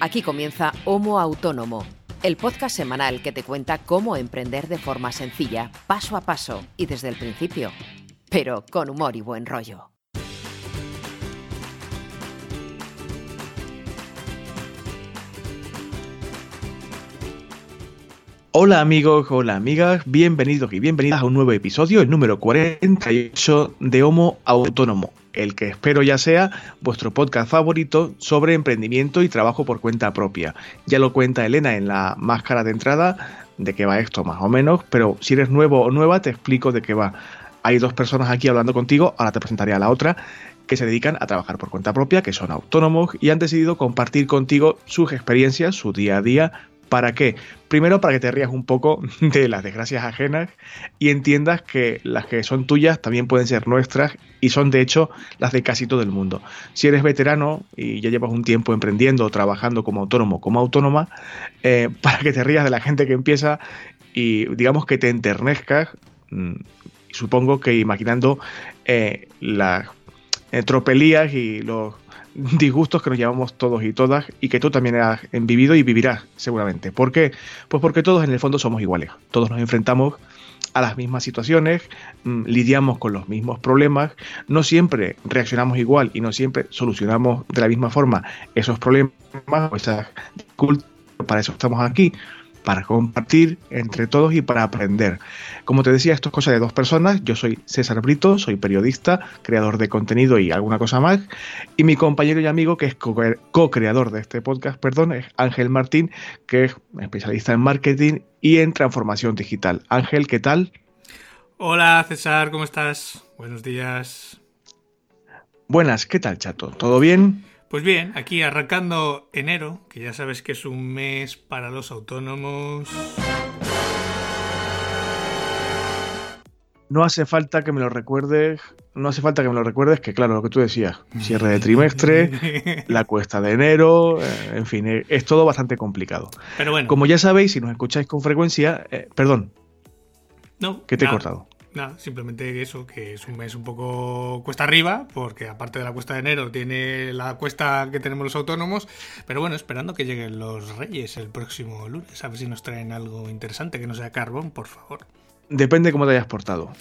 Aquí comienza Homo Autónomo, el podcast semanal que te cuenta cómo emprender de forma sencilla, paso a paso y desde el principio, pero con humor y buen rollo. Hola amigos, hola amigas, bienvenidos y bienvenidas a un nuevo episodio, el número 48 de Homo Autónomo, el que espero ya sea vuestro podcast favorito sobre emprendimiento y trabajo por cuenta propia. Ya lo cuenta Elena en la máscara de entrada de qué va esto más o menos, pero si eres nuevo o nueva te explico de qué va. Hay dos personas aquí hablando contigo, ahora te presentaré a la otra, que se dedican a trabajar por cuenta propia, que son autónomos y han decidido compartir contigo sus experiencias, su día a día, ¿Para qué? Primero para que te rías un poco de las desgracias ajenas y entiendas que las que son tuyas también pueden ser nuestras y son de hecho las de casi todo el mundo. Si eres veterano y ya llevas un tiempo emprendiendo o trabajando como autónomo, como autónoma, eh, para que te rías de la gente que empieza y digamos que te enternezcas, mm, supongo que imaginando eh, las eh, tropelías y los disgustos que nos llevamos todos y todas y que tú también has vivido y vivirás seguramente. ¿Por qué? Pues porque todos en el fondo somos iguales. Todos nos enfrentamos a las mismas situaciones, mm, lidiamos con los mismos problemas, no siempre reaccionamos igual y no siempre solucionamos de la misma forma esos problemas o esas Para eso estamos aquí, para compartir entre todos y para aprender. Como te decía, esto es cosa de dos personas. Yo soy César Brito, soy periodista, creador de contenido y alguna cosa más. Y mi compañero y amigo, que es co-creador de este podcast, perdón, es Ángel Martín, que es especialista en marketing y en transformación digital. Ángel, ¿qué tal? Hola César, ¿cómo estás? Buenos días. Buenas, ¿qué tal, chato? ¿Todo bien? Pues bien, aquí arrancando enero, que ya sabes que es un mes para los autónomos. No hace falta que me lo recuerdes, no hace falta que me lo recuerdes, que claro, lo que tú decías, cierre de trimestre, la cuesta de enero, eh, en fin, eh, es todo bastante complicado. Pero bueno. Como ya sabéis, si nos escucháis con frecuencia, eh, perdón. No. Que te he cortado. Nada, simplemente eso, que es un mes un poco cuesta arriba, porque aparte de la cuesta de enero tiene la cuesta que tenemos los autónomos, pero bueno, esperando que lleguen los reyes el próximo lunes, a ver si nos traen algo interesante, que no sea carbón, por favor. Depende cómo te hayas portado.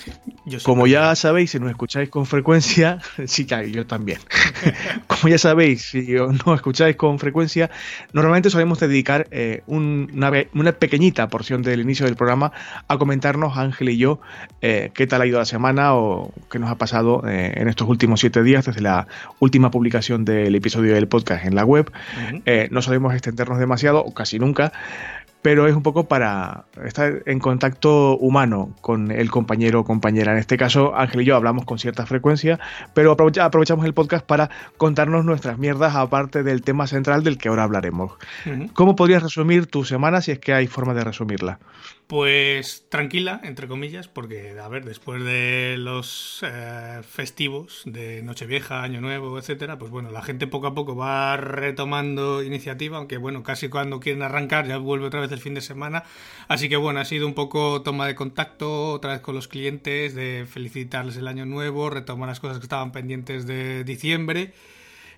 Como ya sabéis, si nos escucháis con frecuencia, sí, yo también. Como ya sabéis, si no escucháis con frecuencia, normalmente solemos dedicar eh, una, pequeñita porción del inicio del programa a comentarnos, Ángel y yo, eh, qué tal ha ido la semana o qué nos ha pasado eh, en estos últimos siete días desde la última publicación del episodio del podcast en la web. no solemos extendernos demasiado, o casi nunca pero es un poco para estar en contacto humano con el compañero o compañera. En este caso, Ángel y yo hablamos con cierta frecuencia, pero aprovechamos el podcast para contarnos nuestras mierdas aparte del tema central del que ahora hablaremos. ¿Cómo podrías resumir tu semana si es que hay forma de resumirla? Pues tranquila, entre comillas, porque, a ver, después de los eh, festivos de Nochevieja, Año Nuevo, etcétera, pues bueno, la gente poco a poco va retomando iniciativa, aunque bueno, casi cuando quieren arrancar ya vuelve otra vez el fin de semana. Así que bueno, ha sido un poco toma de contacto otra vez con los clientes, de felicitarles el Año Nuevo, retomar las cosas que estaban pendientes de diciembre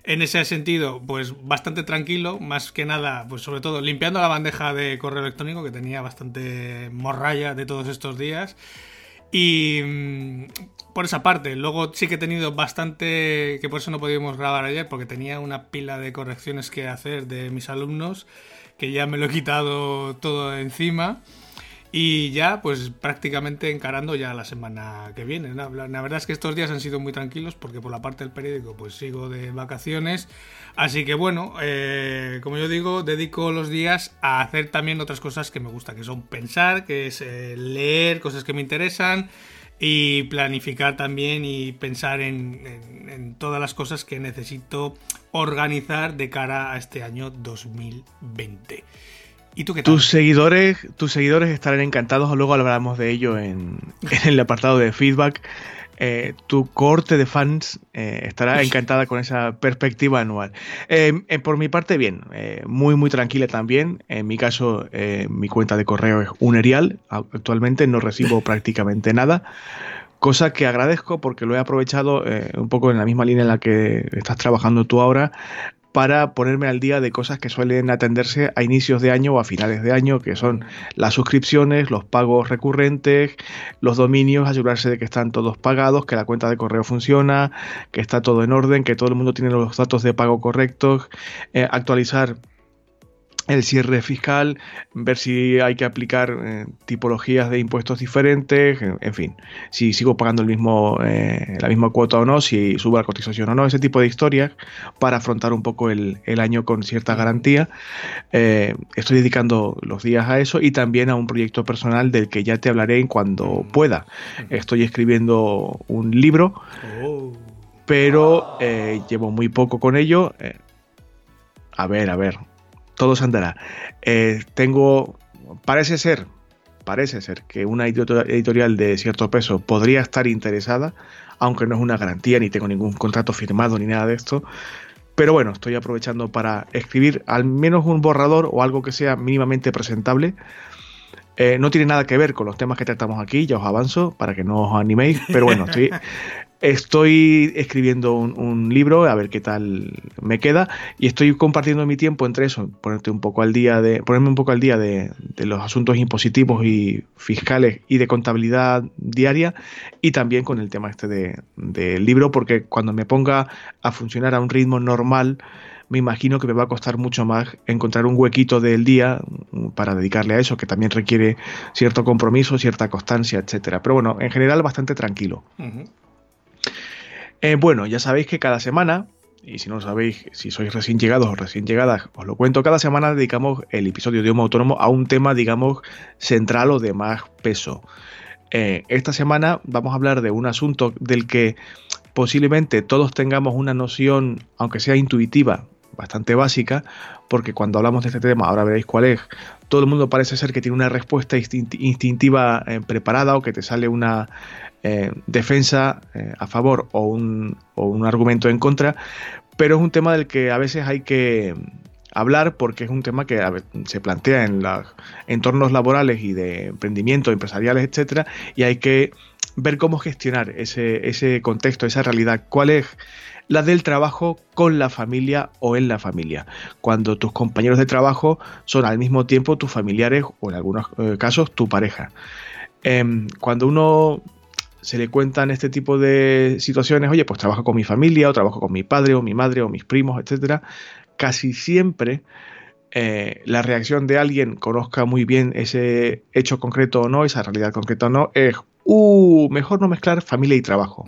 en ese sentido, pues bastante tranquilo, más que nada, pues sobre todo limpiando la bandeja de correo electrónico que tenía bastante morralla de todos estos días. Y mm, por esa parte, luego sí que he tenido bastante, que por eso no pudimos grabar ayer, porque tenía una pila de correcciones que hacer de mis alumnos, que ya me lo he quitado todo encima. Y ya, pues prácticamente encarando ya la semana que viene. La, verdad es que estos días han sido muy tranquilos porque por la parte del periódico pues sigo de vacaciones. Así que bueno, eh, como yo digo, dedico los días a hacer también otras cosas que me gusta, que son pensar, que es eh, leer cosas que me interesan y planificar también y pensar en, en, todas las cosas que necesito organizar de cara a este año 2020. ¿Y tú qué tal? Tus seguidores, tus seguidores estarán encantados, luego hablaremos de ello en, el apartado de feedback. Eh, tu corte de fans eh, estará encantada con esa perspectiva anual. Eh, por mi parte, bien, muy, muy tranquila también. En mi caso, mi cuenta de correo es Unerial. Actualmente no recibo prácticamente nada. Cosa que agradezco porque lo he aprovechado un poco en la misma línea en la que estás trabajando tú ahora para ponerme al día de cosas que suelen atenderse a inicios de año o a finales de año, que son las suscripciones, los pagos recurrentes, los dominios, asegurarse de que están todos pagados, que la cuenta de correo funciona, que está todo en orden, que todo el mundo tiene los datos de pago correctos, eh, actualizar el cierre fiscal, ver si hay que aplicar eh, tipologías de impuestos diferentes, en, fin, si sigo pagando el mismo, eh, la misma cuota o no, si subo la cotización o no, ese tipo de historias para afrontar un poco el, año con cierta garantía. Eh, estoy dedicando los días a eso y también a un proyecto personal del que ya te hablaré en cuando pueda. Estoy escribiendo un libro, oh. pero llevo muy poco con ello. a ver, a ver, todo se andará. Eh, tengo, parece ser, parece ser que una editorial de cierto peso podría estar interesada, aunque no es una garantía, ni tengo ningún contrato firmado ni nada de esto. Pero bueno, estoy aprovechando para escribir al menos un borrador o algo que sea mínimamente presentable. Eh, no tiene nada que ver con los temas que tratamos aquí, ya os avanzo para que no os animéis, pero bueno, estoy, Estoy escribiendo un, libro, a ver qué tal me queda, y estoy compartiendo mi tiempo entre eso, ponerte un poco al día de, ponerme un poco al día de, los asuntos impositivos y fiscales y de contabilidad diaria, y también con el tema este del de, libro, porque cuando me ponga a funcionar a un ritmo normal, me imagino que me va a costar mucho más encontrar un huequito del día para dedicarle a eso, que también requiere cierto compromiso, cierta constancia, etcétera. Pero bueno, en general bastante tranquilo. Eh, bueno, ya sabéis que cada semana, y si no lo sabéis, si sois recién llegados o recién llegadas, os lo cuento, cada semana dedicamos el episodio de Homo Autónomo a un tema, digamos, central o de más peso. Eh, esta semana vamos a hablar de un asunto del que posiblemente todos tengamos una noción, aunque sea intuitiva, bastante básica, porque cuando hablamos de este tema, ahora veréis cuál es, todo el mundo parece ser que tiene una respuesta instintiva eh, preparada o que te sale una eh, defensa eh, a favor o un, o un argumento en contra, pero es un tema del que a veces hay que hablar porque es un tema que se plantea en los entornos laborales y de emprendimiento, empresariales, etcétera, y hay que ver cómo gestionar ese, ese contexto, esa realidad, cuál es la del trabajo con la familia o en la familia. Cuando tus compañeros de trabajo son al mismo tiempo tus familiares o en algunos eh, casos tu pareja. Em, cuando uno se le cuentan este tipo de situaciones, oye, pues trabajo con mi familia, o trabajo con mi padre, o mi madre, o mis primos, etcétera, casi siempre eh, la reacción de alguien, conozca muy bien ese hecho concreto o no, esa realidad concreta o no, es, uh, mejor no mezclar familia y trabajo.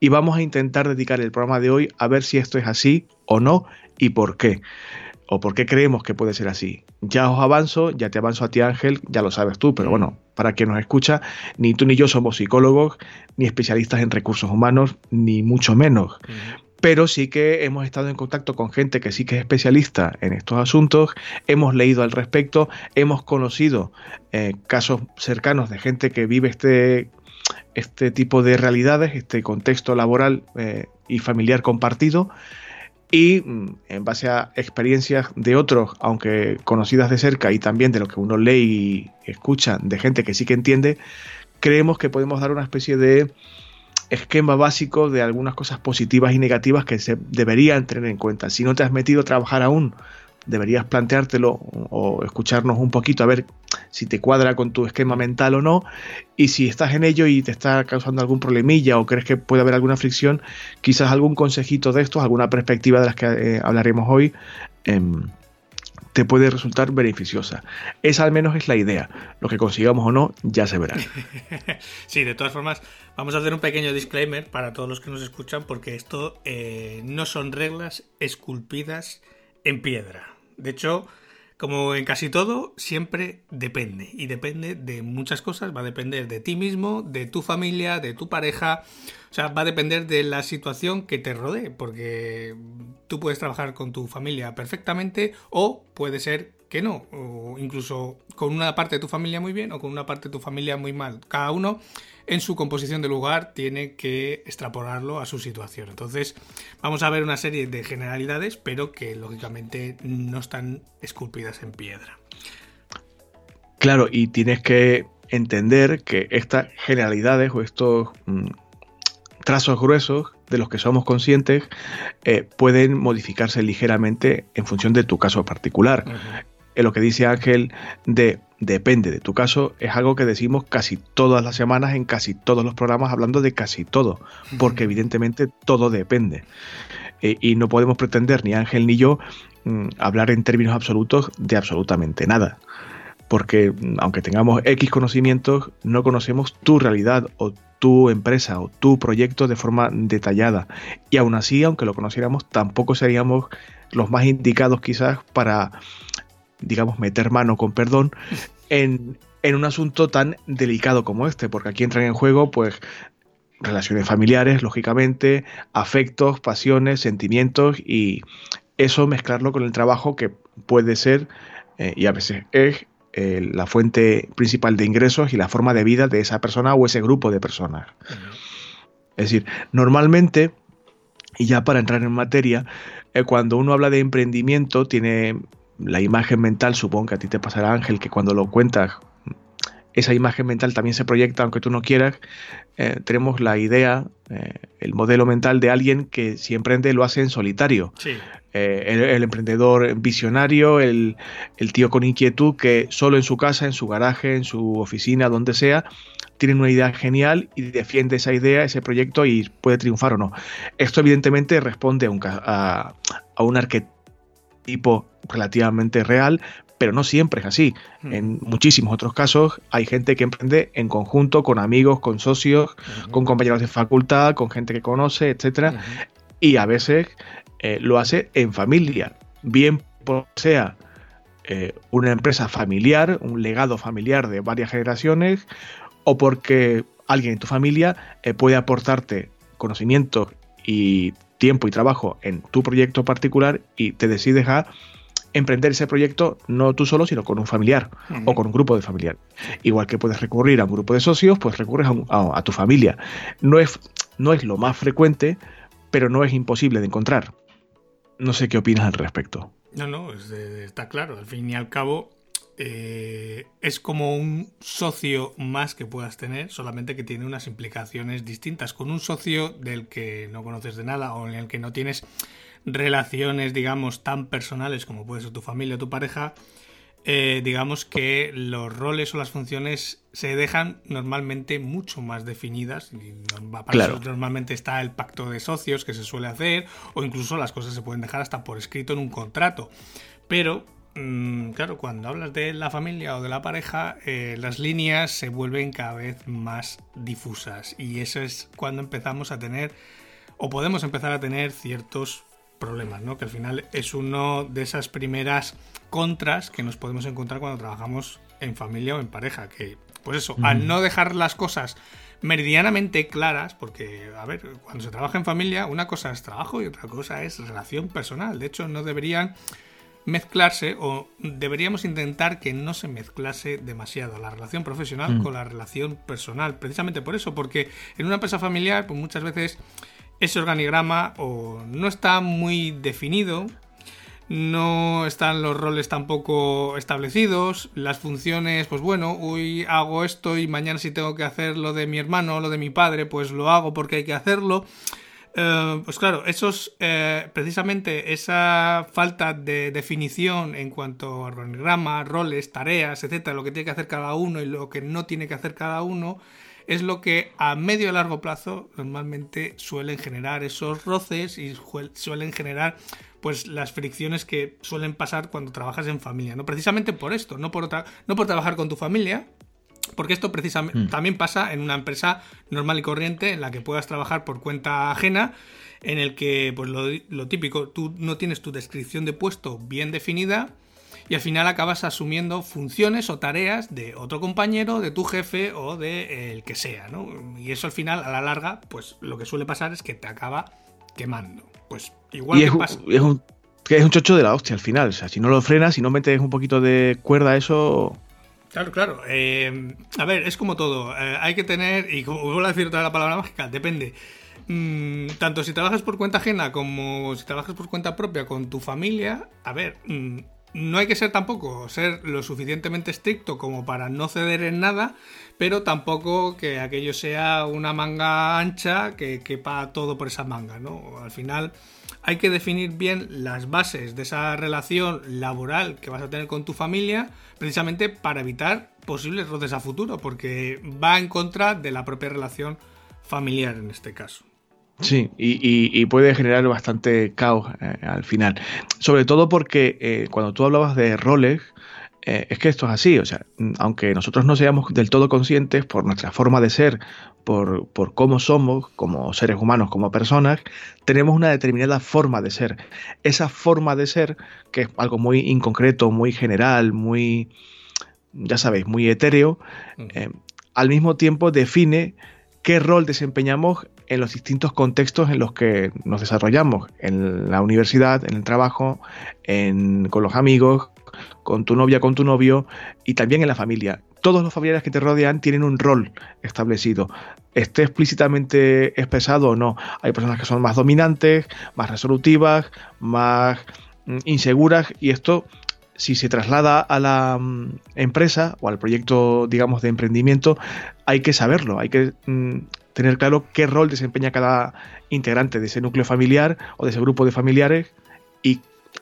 Y vamos a intentar dedicar el programa de hoy a ver si esto es así o no y por qué o por qué creemos que puede ser así. Ya os avanzo, ya te avanzo a ti Ángel, ya lo sabes tú, pero bueno, para quien nos escucha, ni tú ni yo somos psicólogos, ni especialistas en recursos humanos, ni mucho menos. Pero sí que hemos estado en contacto con gente que sí que es especialista en estos asuntos, hemos leído al respecto, hemos conocido eh, casos cercanos de gente que vive este, este tipo de realidades, este contexto laboral eh, y familiar compartido y mm, en base a experiencias de otros, aunque conocidas de cerca y también de lo que uno lee y escucha de gente que sí que entiende, creemos que podemos dar una especie de esquema básico de algunas cosas positivas y negativas que se deberían tener en cuenta. Si no te has metido a trabajar aún deberías planteártelo o escucharnos un poquito a ver si te cuadra con tu esquema mental o no. Y si estás en ello y te está causando algún problemilla o crees que puede haber alguna fricción, quizás algún consejito de estos, alguna perspectiva de las que eh, hablaremos hoy. Em, te puede resultar beneficiosa. Esa al menos es la idea. Lo que consigamos o no, ya se verá. Sí, de todas formas, vamos a hacer un pequeño disclaimer para todos los que nos escuchan, porque esto eh, no son reglas esculpidas en piedra. De hecho, como en casi todo, siempre depende. Y depende de muchas cosas. Va a depender de ti mismo, de tu familia, de tu pareja. O sea, va a depender de la situación que te rodee. Porque tú puedes trabajar con tu familia perfectamente o puede ser que no. O incluso con una parte de tu familia muy bien o con una parte de tu familia muy mal. Cada uno en su composición de lugar tiene que extrapolarlo a su situación. Entonces, vamos a ver una serie de generalidades, pero que lógicamente no están esculpidas en piedra. Claro, y tienes que entender que estas generalidades o estos mm, trazos gruesos de los que somos conscientes eh, pueden modificarse ligeramente en función de tu caso particular. En lo que dice Ángel de depende de tu caso es algo que decimos casi todas las semanas en casi todos los programas hablando de casi todo, porque evidentemente todo depende. Eh, y no podemos pretender ni Ángel ni yo mm, hablar en términos absolutos de absolutamente nada. Porque mm, aunque tengamos X conocimientos, no conocemos tu realidad o tu empresa o tu proyecto de forma detallada. Y aún así, aunque lo conociéramos, tampoco seríamos los más indicados quizás para, digamos, meter mano con perdón en, en un asunto tan delicado como este, porque aquí entran en juego, pues, relaciones familiares, lógicamente, afectos, pasiones, sentimientos y eso mezclarlo con el trabajo que puede ser eh, y a veces es eh, la fuente principal de ingresos y la forma de vida de esa persona o ese grupo de personas. Es decir, normalmente, y ya para entrar en materia, eh, cuando uno habla de emprendimiento, tiene la imagen mental, supongo que a ti te pasará Ángel, que cuando lo cuentas, esa imagen mental también se proyecta, aunque tú no quieras. Eh, tenemos la idea, el modelo mental de alguien que si emprende lo hace en solitario. Sí. Eh, el, emprendedor visionario, el, tío con inquietud que solo en su casa, en su garaje, en su oficina, donde sea, tiene una idea genial y defiende esa idea, ese proyecto y puede triunfar o no. Esto evidentemente responde a un, a, un arquetipo relativamente real, pero no siempre es así. Hmm. En muchísimos otros casos hay gente que emprende en conjunto, con amigos, con socios, con compañeros de facultad, con gente que conoce, etcétera. Y a veces eh, lo hace en familia, bien sea eh, una empresa familiar, un legado familiar de varias generaciones, o porque alguien en tu familia eh, puede aportarte conocimiento y tiempo y trabajo en tu proyecto particular y te decides a emprender ese proyecto no tú solo, sino con un familiar o con un grupo de familiar. Igual que puedes recurrir a un grupo de socios, pues recurres a, tu familia. No es, no es lo más frecuente, pero no es imposible de encontrar. No sé qué opinas al respecto. No, no, está claro. Al fin y al cabo, eh, es como un socio más que puedas tener, solamente que tiene unas implicaciones distintas. Con un socio del que no conoces de nada o en el que no tienes relaciones, digamos, tan personales como puede ser tu familia o tu pareja, eh, digamos que los roles o las funciones se dejan normalmente mucho más definidas. Y para eso normalmente está el pacto de socios que se suele hacer, o incluso las cosas se pueden dejar hasta por escrito en un contrato. Pero, claro, cuando hablas de la familia o de la pareja, eh, las líneas se vuelven cada vez más difusas. Y eso es cuando empezamos a tener, o podemos empezar a tener ciertos problemas, ¿no? Que al final es uno de esas primeras contras que nos podemos encontrar cuando trabajamos en familia o en pareja. Que, pues eso, al no dejar las cosas meridianamente claras, porque, a ver, cuando se trabaja en familia, una cosa es trabajo y otra cosa es relación personal. De hecho, no deberían mezclarse o deberíamos intentar que no se mezclase demasiado la relación profesional con la relación personal. Precisamente por eso, porque en una empresa familiar, pues muchas veces ese organigrama o no está muy definido, no están los roles tampoco establecidos, las funciones, pues bueno, hoy hago esto y mañana si tengo que hacer lo de mi hermano o lo de mi padre, pues lo hago porque hay que hacerlo. Eh, pues claro, esos, eh, precisamente esa falta de definición en cuanto a organigrama, roles, tareas, etcétera, lo que tiene que hacer cada uno y lo que no tiene que hacer cada uno, es lo que a medio y largo plazo normalmente suelen generar esos roces y suelen generar pues las fricciones que suelen pasar cuando trabajas en familia, ¿no? Precisamente por esto, no por no por trabajar con tu familia, porque esto precisamente mm. también pasa en una empresa normal y corriente en la que puedas trabajar por cuenta ajena, en el que, pues lo, lo típico, tú no tienes tu descripción de puesto bien definida y al final acabas asumiendo funciones o tareas de otro compañero, de tu jefe o de el que sea, ¿no? Y eso al final, a la larga, pues lo que suele pasar es que te acaba quemando. Pues igual que es, pasa. Es un, es un chocho de la hostia al final. O sea, si no lo frenas, si no metes un poquito de cuerda a eso. Claro, claro. Eh, a ver, es como todo. Eh, hay que tener, y como vuelvo a decir otra la palabra mágica, depende. Mm, tanto si trabajas por cuenta ajena como si trabajas por cuenta propia con tu familia, a ver, mm, no hay que ser tampoco ser lo suficientemente estricto como para no ceder en nada, pero tampoco que aquello sea una manga ancha que quepa todo por esa manga, ¿no? Al final hay que definir bien las bases de esa relación laboral que vas a tener con tu familia, precisamente para evitar posibles roces a futuro, porque va en contra de la propia relación familiar en este caso. Sí, y, puede generar bastante caos eh, al final. Sobre todo porque eh, cuando tú hablabas de roles, eh, es que esto es así, o sea, aunque nosotros no seamos del todo conscientes por nuestra forma de ser, por, por, cómo somos como seres humanos, como personas, tenemos una determinada forma de ser. Esa forma de ser, que es algo muy inconcreto, muy general, muy, ya sabéis, muy etéreo, al mismo tiempo define qué rol desempeñamos en los distintos contextos en los que nos desarrollamos, en la universidad, en el trabajo, con los amigos, con tu novia, con tu novio y también en la familia. Todos los familiares que te rodean tienen un rol establecido, esté explícitamente expresado o no. Hay personas que son más dominantes, más resolutivas, más mm, inseguras y esto si se traslada a la mm, empresa o al proyecto, digamos, de emprendimiento, hay que saberlo, hay que mm, tener claro qué rol desempeña cada integrante de ese núcleo familiar o de ese grupo de familiares y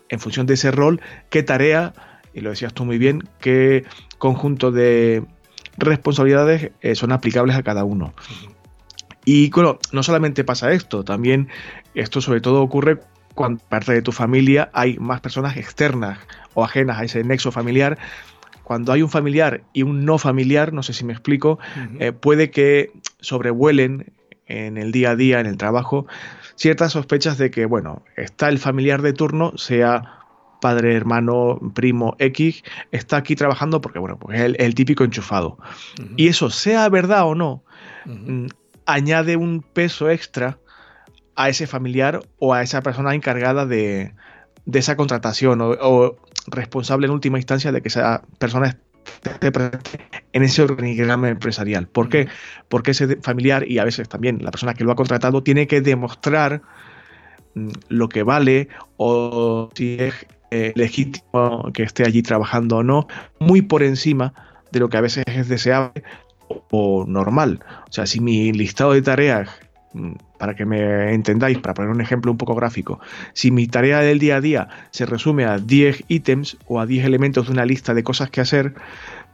en función de ese rol, qué tarea, y lo decías tú muy bien, qué conjunto de responsabilidades eh, son aplicables a cada uno. Y bueno, no solamente pasa esto, también esto sobre todo ocurre cuando parte de tu familia hay más personas externas o ajenas a ese nexo familiar, cuando hay un familiar y un no familiar, no sé si me explico, eh, puede que sobrevuelen en el día a día, en el trabajo, ciertas sospechas de que, bueno, está el familiar de turno, sea padre, hermano, primo, X, está aquí trabajando porque, bueno, pues es el, típico enchufado. Y eso, sea verdad o no, mm, añade un peso extra a ese familiar o a esa persona encargada de, de esa contratación o, responsable en última instancia de que esa persona esté presente en ese organigrama empresarial. ¿Por qué? Porque ese familiar y a veces también la persona que lo ha contratado tiene que demostrar mm, lo que vale o si es eh, legítimo que esté allí trabajando o no, muy por encima de lo que a veces es deseable o normal. O sea, si mi listado de tareas Mm, para que me entendáis, para poner un ejemplo un poco gráfico, si mi tarea del día a día se resume a 10 ítems o a 10 elementos de una lista de cosas que hacer,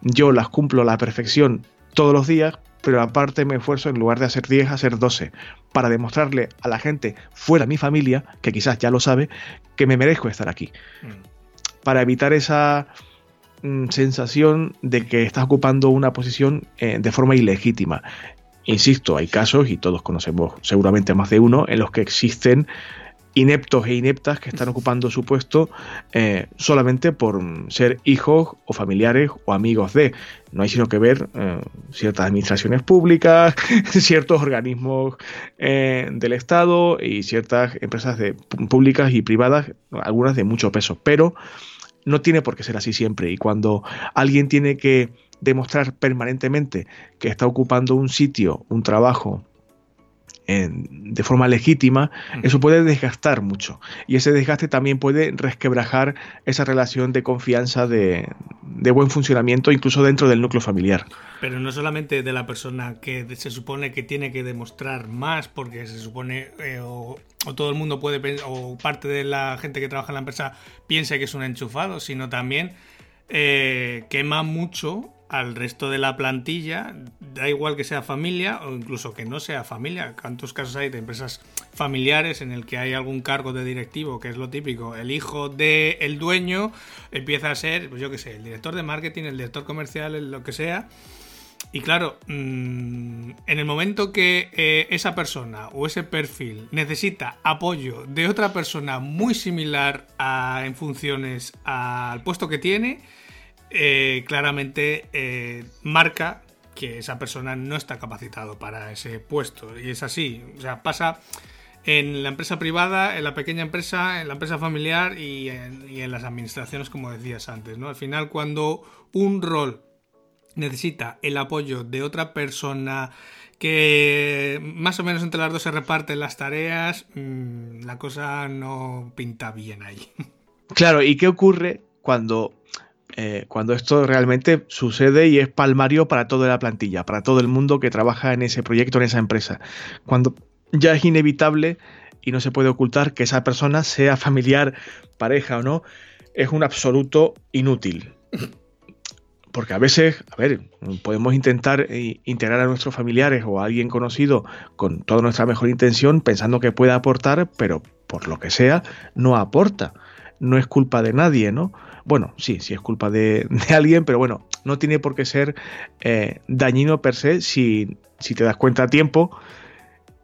yo las cumplo a la perfección todos los días, pero aparte me esfuerzo en lugar de hacer 10 a hacer 12, para demostrarle a la gente fuera de mi familia, que quizás ya lo sabe, que me merezco estar aquí. Mm. Para evitar esa mm, sensación de que estás ocupando una posición eh, de forma ilegítima. Insisto, hay casos, y todos conocemos seguramente más de uno, en los que existen ineptos e ineptas que están ocupando su puesto eh, solamente por ser hijos o familiares o amigos de. No hay sino que ver eh, ciertas administraciones públicas, ciertos organismos eh, del Estado y ciertas empresas de, públicas y privadas, algunas de mucho peso. Pero no tiene por qué ser así siempre. Y cuando alguien tiene que demostrar permanentemente que está ocupando un sitio, un trabajo, de forma legítima, eso puede desgastar mucho. Y ese desgaste también puede resquebrajar esa relación de confianza, de, buen funcionamiento, incluso dentro del núcleo familiar. Pero no solamente de la persona que se supone que tiene que demostrar más, porque se supone, eh, o, todo el mundo puede, o parte de la gente que trabaja en la empresa piensa que es un enchufado, sino también eh, quema mucho al resto de la plantilla, da igual que sea familia o incluso que no sea familia. ¿Cuántos casos hay de empresas familiares en el que hay algún cargo de directivo, que es lo típico? El hijo del el dueño empieza a ser, pues yo qué sé, el director de marketing, el director comercial, lo que sea. Y claro, mm, en el momento que eh, esa persona o ese perfil necesita apoyo de otra persona muy similar en funciones al puesto que tiene, eh, claramente eh, marca que esa persona no está capacitado para ese puesto. Y es así. O sea, pasa en la empresa privada, en la pequeña empresa, en la empresa familiar y en, las administraciones, como decías antes. ¿no? Al final, cuando un rol necesita el apoyo de otra persona que más o menos entre las dos se reparten las tareas, mm, la cosa no pinta bien ahí. Claro, ¿y qué ocurre cuando, eh, cuando esto realmente sucede y es palmario para toda la plantilla, para todo el mundo que trabaja en ese proyecto, en esa empresa. Cuando ya es inevitable y no se puede ocultar que esa persona, sea familiar, pareja o no, es un absoluto inútil. Porque a veces, a ver, podemos intentar eh, integrar a nuestros familiares o a alguien conocido con toda nuestra mejor intención, pensando que puede aportar, pero por lo que sea, no aporta. No es culpa de nadie, ¿no? Bueno, sí, sí es culpa de, alguien, pero bueno, no tiene por qué ser eh, dañino per se si, si te das cuenta a tiempo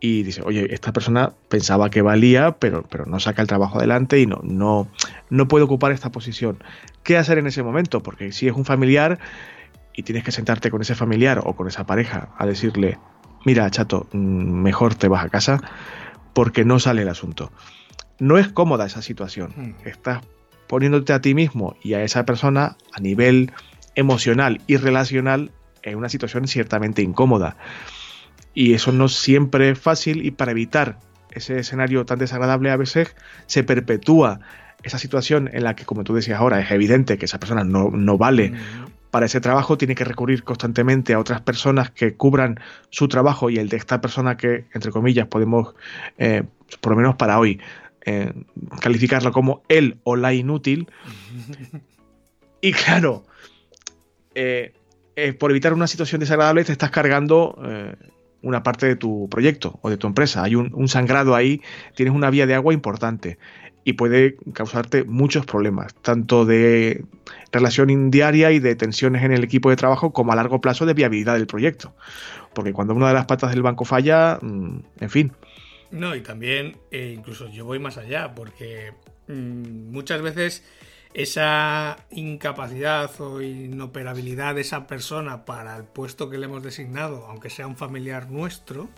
y dice, oye, esta persona pensaba que valía, pero, pero no saca el trabajo adelante y no, no, no puede ocupar esta posición. ¿Qué hacer en ese momento? Porque si es un familiar y tienes que sentarte con ese familiar o con esa pareja a decirle, mira, chato, mm, mejor te vas a casa porque no sale el asunto. No es cómoda esa situación. Mm. Estás poniéndote a ti mismo y a esa persona a nivel emocional y relacional en una situación ciertamente incómoda. Y eso no siempre es fácil y para evitar ese escenario tan desagradable a veces se perpetúa esa situación en la que, como tú decías ahora, es evidente que esa persona no, no vale para ese trabajo, tiene que recurrir constantemente a otras personas que cubran su trabajo y el de esta persona que, entre comillas, podemos, eh, por lo menos para hoy, eh, calificarlo como él o la inútil. y claro, eh, por evitar una situación desagradable te estás cargando una parte de tu proyecto o de tu empresa. Hay un, sangrado ahí, tienes una vía de agua importante y puede causarte muchos problemas, tanto de relación diaria y de tensiones en el equipo de trabajo como a largo plazo de viabilidad del proyecto. Porque cuando una de las patas del banco falla, mm, en fin. No, y también, eh, incluso yo voy más allá, porque mm, muchas veces esa incapacidad o inoperabilidad de esa persona para el puesto que le hemos designado, aunque sea un familiar nuestro,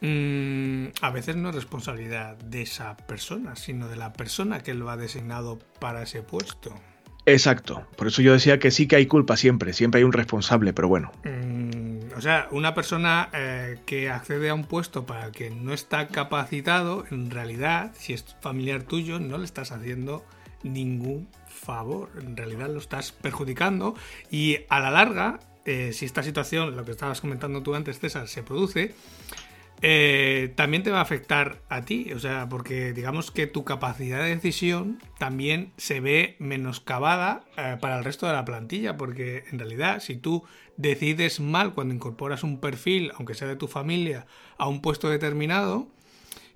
mm, a veces no es responsabilidad de esa persona, sino de la persona que lo ha designado para ese puesto. Exacto, por eso yo decía que sí que hay culpa siempre, siempre hay un responsable, pero bueno. Mm, o sea, una persona eh, que accede a un puesto para el que no está capacitado, en realidad, si es familiar tuyo, no le estás haciendo ningún favor. En realidad lo estás perjudicando y a la larga, eh, si esta situación, lo que estabas comentando tú antes, César, se produce, eh, también te va a afectar a ti. O sea, porque digamos que tu capacidad de decisión también se ve menoscabada eh, para el resto de la plantilla. Porque en realidad, si tú decides mal cuando incorporas un perfil, aunque sea de tu familia, a un puesto determinado,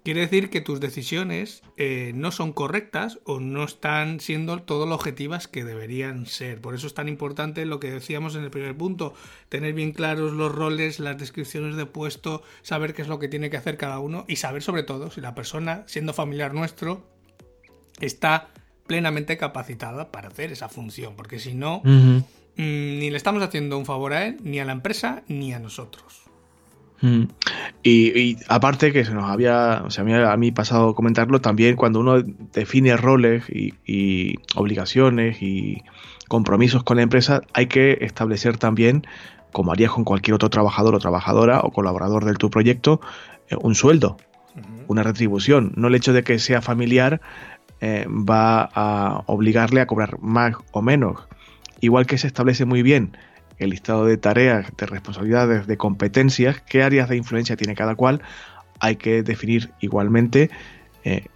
Quiere decir que tus decisiones eh, no son correctas o no están siendo todo lo objetivas que deberían ser. Por eso es tan importante lo que decíamos en el primer punto, tener bien claros los roles, las descripciones de puesto, saber qué es lo que tiene que hacer cada uno y saber sobre todo si la persona, siendo familiar nuestro, está plenamente capacitada para hacer esa función, porque si no, mm, ni le estamos haciendo un favor a él, ni a la empresa, ni a nosotros. Mm. Y, aparte que se nos había, o sea, a mí, pasado comentarlo también cuando uno define roles y, obligaciones y compromisos con la empresa, hay que establecer también, como harías con cualquier otro trabajador o trabajadora o colaborador del tu proyecto, eh, un sueldo, una retribución. No el hecho de que sea familiar eh, va a obligarle a cobrar más o menos. Igual que se establece muy bien el listado de tareas, de responsabilidades, de competencias, qué áreas de influencia tiene cada cual, hay que definir igualmente eh,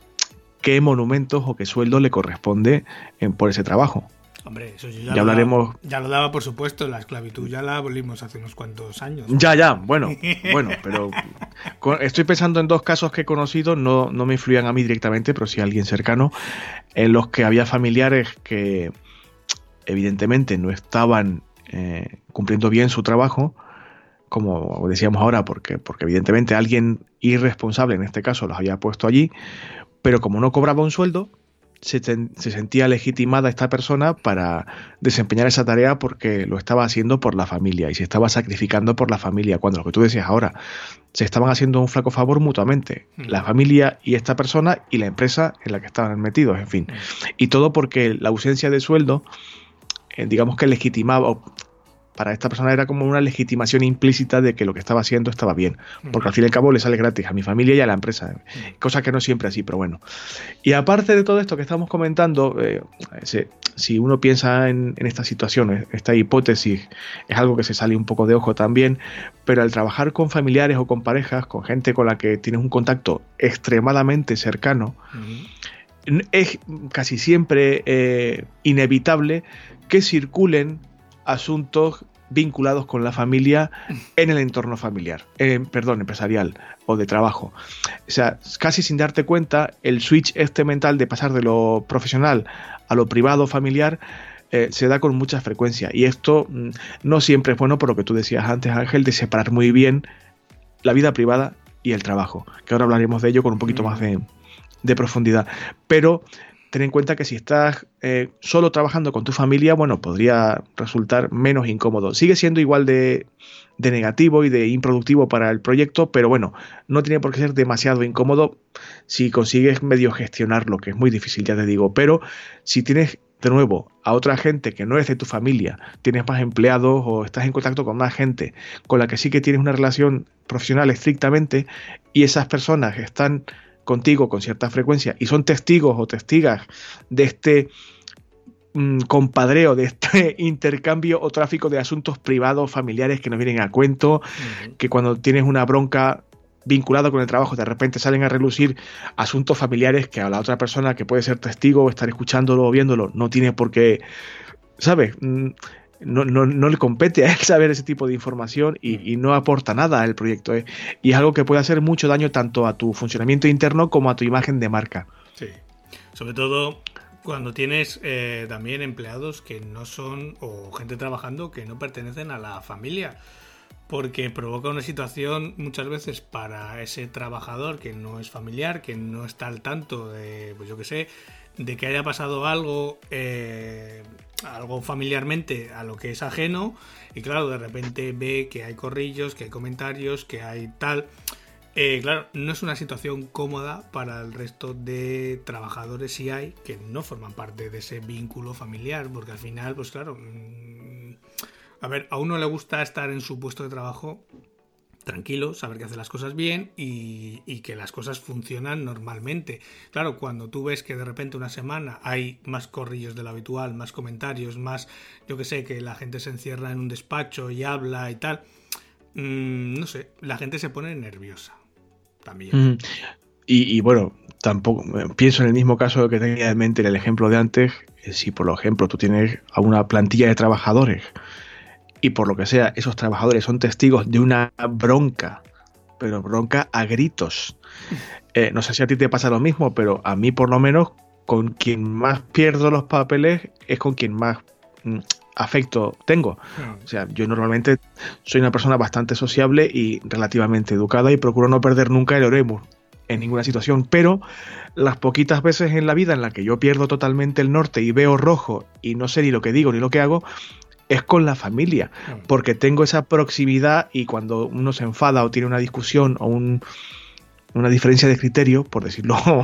qué monumentos o qué sueldo le corresponde eh, por ese trabajo. Hombre, eso ya, lo hablaremos. Daba, ya lo daba, por supuesto, la esclavitud ya la abolimos hace unos cuantos años. Ya, ya, bueno, bueno, pero estoy pensando en dos casos que he conocido, no, no me influían a mí directamente, pero sí a alguien cercano, en los que había familiares que evidentemente no estaban eh, cumpliendo bien su trabajo, como decíamos ahora, porque, porque evidentemente alguien irresponsable en este caso los había puesto allí, pero como no cobraba un sueldo, se, sentía legitimada esta persona para desempeñar esa tarea porque lo estaba haciendo por la familia y se estaba sacrificando por la familia, cuando lo que tú decías ahora, se estaban haciendo un flaco favor mutuamente, mm. la familia y esta persona y la empresa en la que estaban metidos, en fin. Mm. Y todo porque la ausencia de sueldo eh, digamos que legitimaba, para esta persona era como una legitimación implícita de que lo que estaba haciendo estaba bien, porque al fin y al cabo le sale gratis a mi familia y a la empresa, cosa que no siempre así, pero bueno. Y aparte de todo esto que estamos comentando, eh, si uno piensa en, en esta situación, esta hipótesis es algo que se sale un poco de ojo también, pero al trabajar con familiares o con parejas, con gente con la que tienes un contacto extremadamente cercano, es casi siempre eh, inevitable que circulen asuntos vinculados con la familia en el entorno familiar, eh, perdón, empresarial o de trabajo. O sea, casi sin darte cuenta, el switch este mental de pasar de lo profesional a lo privado familiar eh, se da con mucha frecuencia. Y esto mm, no siempre es bueno por lo que tú decías antes, Ángel, de separar muy bien la vida privada y el trabajo, que ahora hablaremos de ello con un poquito más de, de profundidad. Pero ten en cuenta que si estás eh, solo trabajando con tu familia, bueno, podría resultar menos incómodo. Sigue siendo igual de, de, negativo y de improductivo para el proyecto, pero bueno, no tiene por qué ser demasiado incómodo si consigues medio gestionarlo, que es muy difícil, ya te digo. Pero si tienes de nuevo a otra gente que no es de tu familia, tienes más empleados o estás en contacto con más gente con la que sí que tienes una relación profesional estrictamente y esas personas están contigo con cierta frecuencia y son testigos o testigas de este mm, compadreo, de este intercambio o tráfico de asuntos privados, familiares que nos vienen a cuento, que cuando tienes una bronca vinculada con el trabajo, de repente salen a relucir asuntos familiares que a la otra persona que puede ser testigo o estar escuchándolo o viéndolo no tiene por qué, ¿sabes? Mm, no, no, le compete a él saber ese tipo de información y, no aporta nada al proyecto. ¿eh? Y es algo que puede hacer mucho daño tanto a tu funcionamiento interno como a tu imagen de marca. Sí, sobre todo cuando tienes eh, también empleados que no son, o gente trabajando que no pertenecen a la familia. Porque provoca una situación muchas veces para ese trabajador que no es familiar, que no está al tanto de, pues yo qué sé, de que haya pasado algo eh, algo familiarmente a lo que es ajeno y claro, de repente ve que hay corrillos, que hay comentarios, que hay tal. Eh, claro, no es una situación cómoda para el resto de trabajadores si hay que no forman parte de ese vínculo familiar, porque al final, pues claro, mm, a ver, a uno le gusta estar en su puesto de trabajo tranquilo, saber que hace las cosas bien y, que las cosas funcionan normalmente. Claro, cuando tú ves que de repente una semana hay más corrillos de lo habitual, más comentarios, más, yo que sé, que la gente se encierra en un despacho y habla y tal, mm, no sé, la gente se pone nerviosa también. y, bueno, tampoco pienso en el mismo caso que tenía en mente en el ejemplo de antes, eh, si por ejemplo tú tienes a una plantilla de trabajadores y por lo que sea, esos trabajadores son testigos de una bronca, pero bronca a gritos. Eh, no sé si a ti te pasa lo mismo, pero a mí por lo menos con quien más pierdo los papeles es con quien más mm, afecto tengo. O sea, yo normalmente soy una persona bastante sociable y relativamente educada y procuro no perder nunca el oremus en ninguna situación, pero las poquitas veces en la vida en la que yo pierdo totalmente el norte y veo rojo y no sé ni lo que digo ni lo que hago, es con la familia, mm. porque tengo esa proximidad y cuando uno se enfada o tiene una discusión o una diferencia de criterio, por decirlo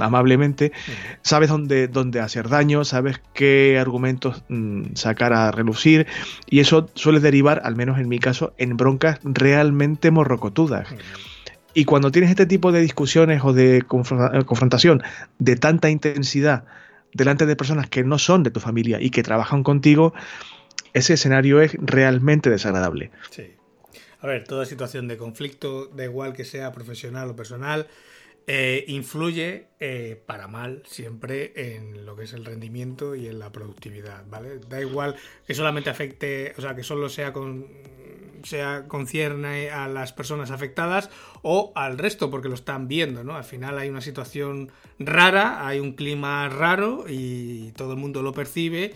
amablemente, mm. sabes dónde, dónde, hacer daño, sabes qué argumentos mm, sacar a relucir y eso suele derivar, al menos en mi caso, en broncas realmente morrocotudas. Y cuando tienes este tipo de discusiones o de confrontación de tanta intensidad delante de personas que no son de tu familia y que trabajan contigo, ese escenario es realmente desagradable. Sí. A ver, toda situación de conflicto, da igual que sea profesional o personal, eh, influye eh, para mal siempre en lo que es el rendimiento y en la productividad, ¿vale? Da igual que solamente afecte, o sea, que solo sea con sea concierne a las personas afectadas o al resto porque lo están viendo, ¿no? Al final hay una situación rara, hay un clima raro y todo el mundo lo percibe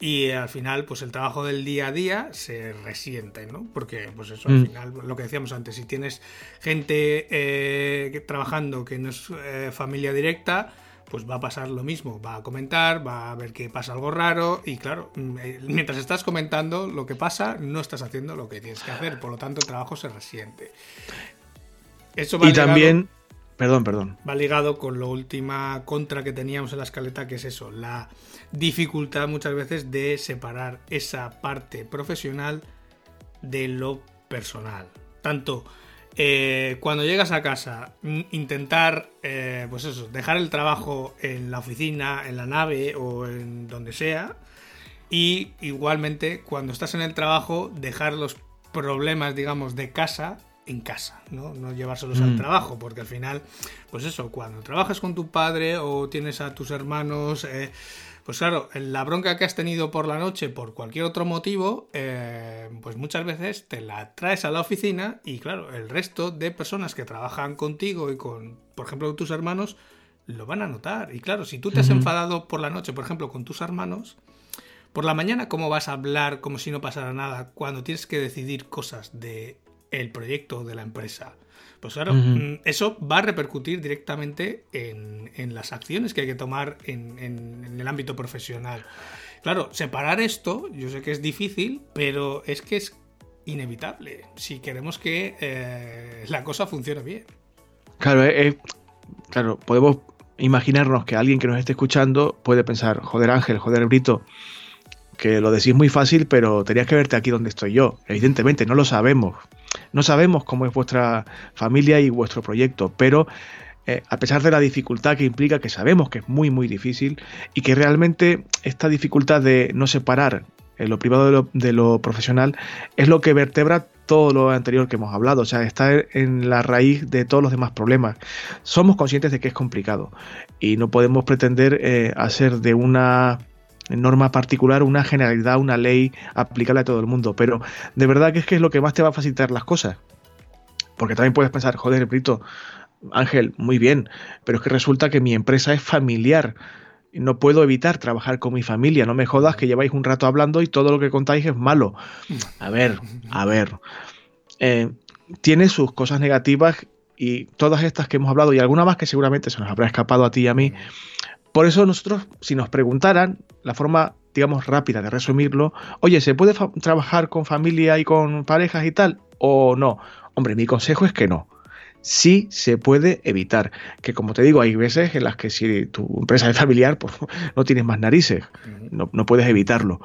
y al final, pues el trabajo del día a día se resiente, ¿no? Porque, pues eso, al mm. final, lo que decíamos antes, si tienes gente eh, trabajando que no es eh, familia directa, pues va a pasar lo mismo, va a comentar, va a ver que pasa algo raro y claro, mm, eh, mientras estás comentando lo que pasa, no estás haciendo lo que tienes que hacer, por lo tanto el trabajo se resiente. Eso va y también Perdón, perdón. Va ligado con la última contra que teníamos en la escaleta, que es eso, la dificultad muchas veces de separar esa parte profesional de lo personal. Tanto eh, cuando llegas a casa, intentar, eh, pues eso, dejar el trabajo en la oficina, en la nave o en donde sea. Y igualmente, cuando estás en el trabajo, dejar los problemas, digamos, de casa en casa, ¿no? No llevárselos al mm. trabajo, porque al final, pues eso, cuando trabajas con tu padre o tienes a tus hermanos, eh, pues claro, la bronca que has tenido por la noche por cualquier otro motivo, eh, pues muchas veces te la traes a la oficina y claro, el resto de personas que trabajan contigo y con, por ejemplo, tus hermanos, lo van a notar. Y claro, si tú te has enfadado por la noche, por ejemplo, con tus hermanos, por la mañana, ¿cómo vas a hablar como si no pasara nada cuando tienes que decidir cosas de el proyecto de la empresa? Pues claro, mm, eso va a repercutir directamente en, las acciones que hay que tomar en, el ámbito profesional. Claro, separar esto, yo sé que es difícil, pero es que es inevitable si queremos que eh, la cosa funcione bien. Claro, eh, eh, claro, podemos imaginarnos que alguien que nos esté escuchando puede pensar, joder Ángel, joder Brito, que lo decís muy fácil, pero tenías que verte aquí donde estoy yo. Evidentemente, no lo sabemos. No sabemos cómo es vuestra familia y vuestro proyecto, pero eh, a pesar de la dificultad que implica, que sabemos que es muy, muy difícil, y que realmente esta dificultad de no separar eh, lo privado de lo, profesional es lo que vertebra todo lo anterior que hemos hablado, o sea, está en la raíz de todos los demás problemas. Somos conscientes de que es complicado y no podemos pretender eh, hacer de una norma particular, una generalidad, una ley aplicable a todo el mundo. Pero de verdad que es que es lo que más te va a facilitar las cosas. Porque también puedes pensar, joder, Brito, Ángel, muy bien, pero es que resulta que mi empresa es familiar. No puedo evitar trabajar con mi familia. No me jodas que lleváis un rato hablando y todo lo que contáis es malo. A ver, a ver. Eh, tiene sus cosas negativas y todas estas que hemos hablado y alguna más que seguramente se nos habrá escapado a ti y a mí, por eso nosotros, si nos preguntaran, la forma, digamos, rápida de resumirlo, oye, ¿se puede trabajar con familia y con parejas y tal? ¿O no? Hombre, mi consejo es que no. Sí se puede evitar. Que como te digo, hay veces en las que si tu empresa es familiar, pues no tienes más narices. No, no puedes evitarlo.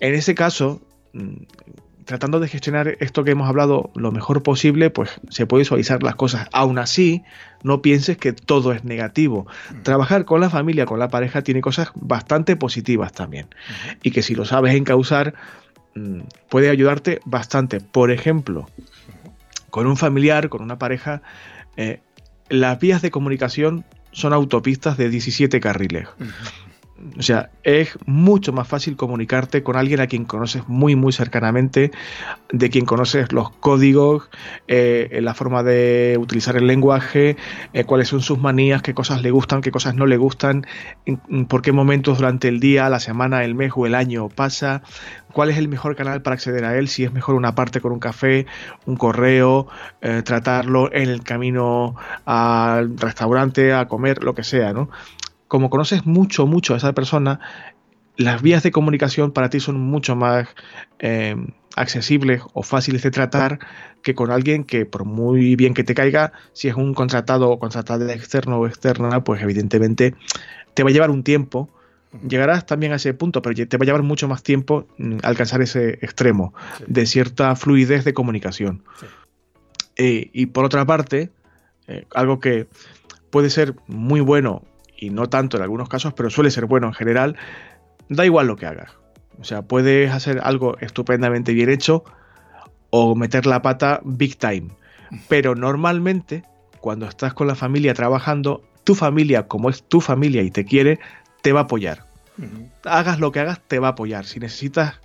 En ese caso, mm, tratando de gestionar esto que hemos hablado lo mejor posible, pues se puede suavizar las cosas. Aún así, no pienses que todo es negativo. Trabajar con la familia, con la pareja, tiene cosas bastante positivas también. Y que si lo sabes encauzar, mm, puede ayudarte bastante. Por ejemplo, con un familiar, con una pareja, eh, las vías de comunicación son autopistas de 17 carriles. O sea, es mucho más fácil comunicarte con alguien a quien conoces muy, muy cercanamente, de quien conoces los códigos, eh, la forma de utilizar el lenguaje, eh, cuáles son sus manías, qué cosas le gustan, qué cosas no le gustan, por qué momentos durante el día, la semana, el mes o el año pasa, cuál es el mejor canal para acceder a él, si es mejor una parte con un café, un correo, eh, tratarlo en el camino al restaurante, a comer, lo que sea, ¿no? Como conoces mucho, mucho a esa persona, las vías de comunicación para ti son mucho más eh, accesibles o fáciles de tratar que con alguien que por muy bien que te caiga, si es un contratado o contratada externo o externa, pues evidentemente te va a llevar un tiempo. Llegarás también a ese punto, pero te va a llevar mucho más tiempo mm, alcanzar ese extremo de cierta fluidez de comunicación. Eh, y por otra parte, eh, algo que puede ser muy bueno y no tanto en algunos casos, pero suele ser bueno en general, da igual lo que hagas. O sea, puedes hacer algo estupendamente bien hecho o meter la pata big time. Pero normalmente, cuando estás con la familia trabajando, tu familia, como es tu familia y te quiere, te va a apoyar. Hagas lo que hagas, te va a apoyar. Si necesitas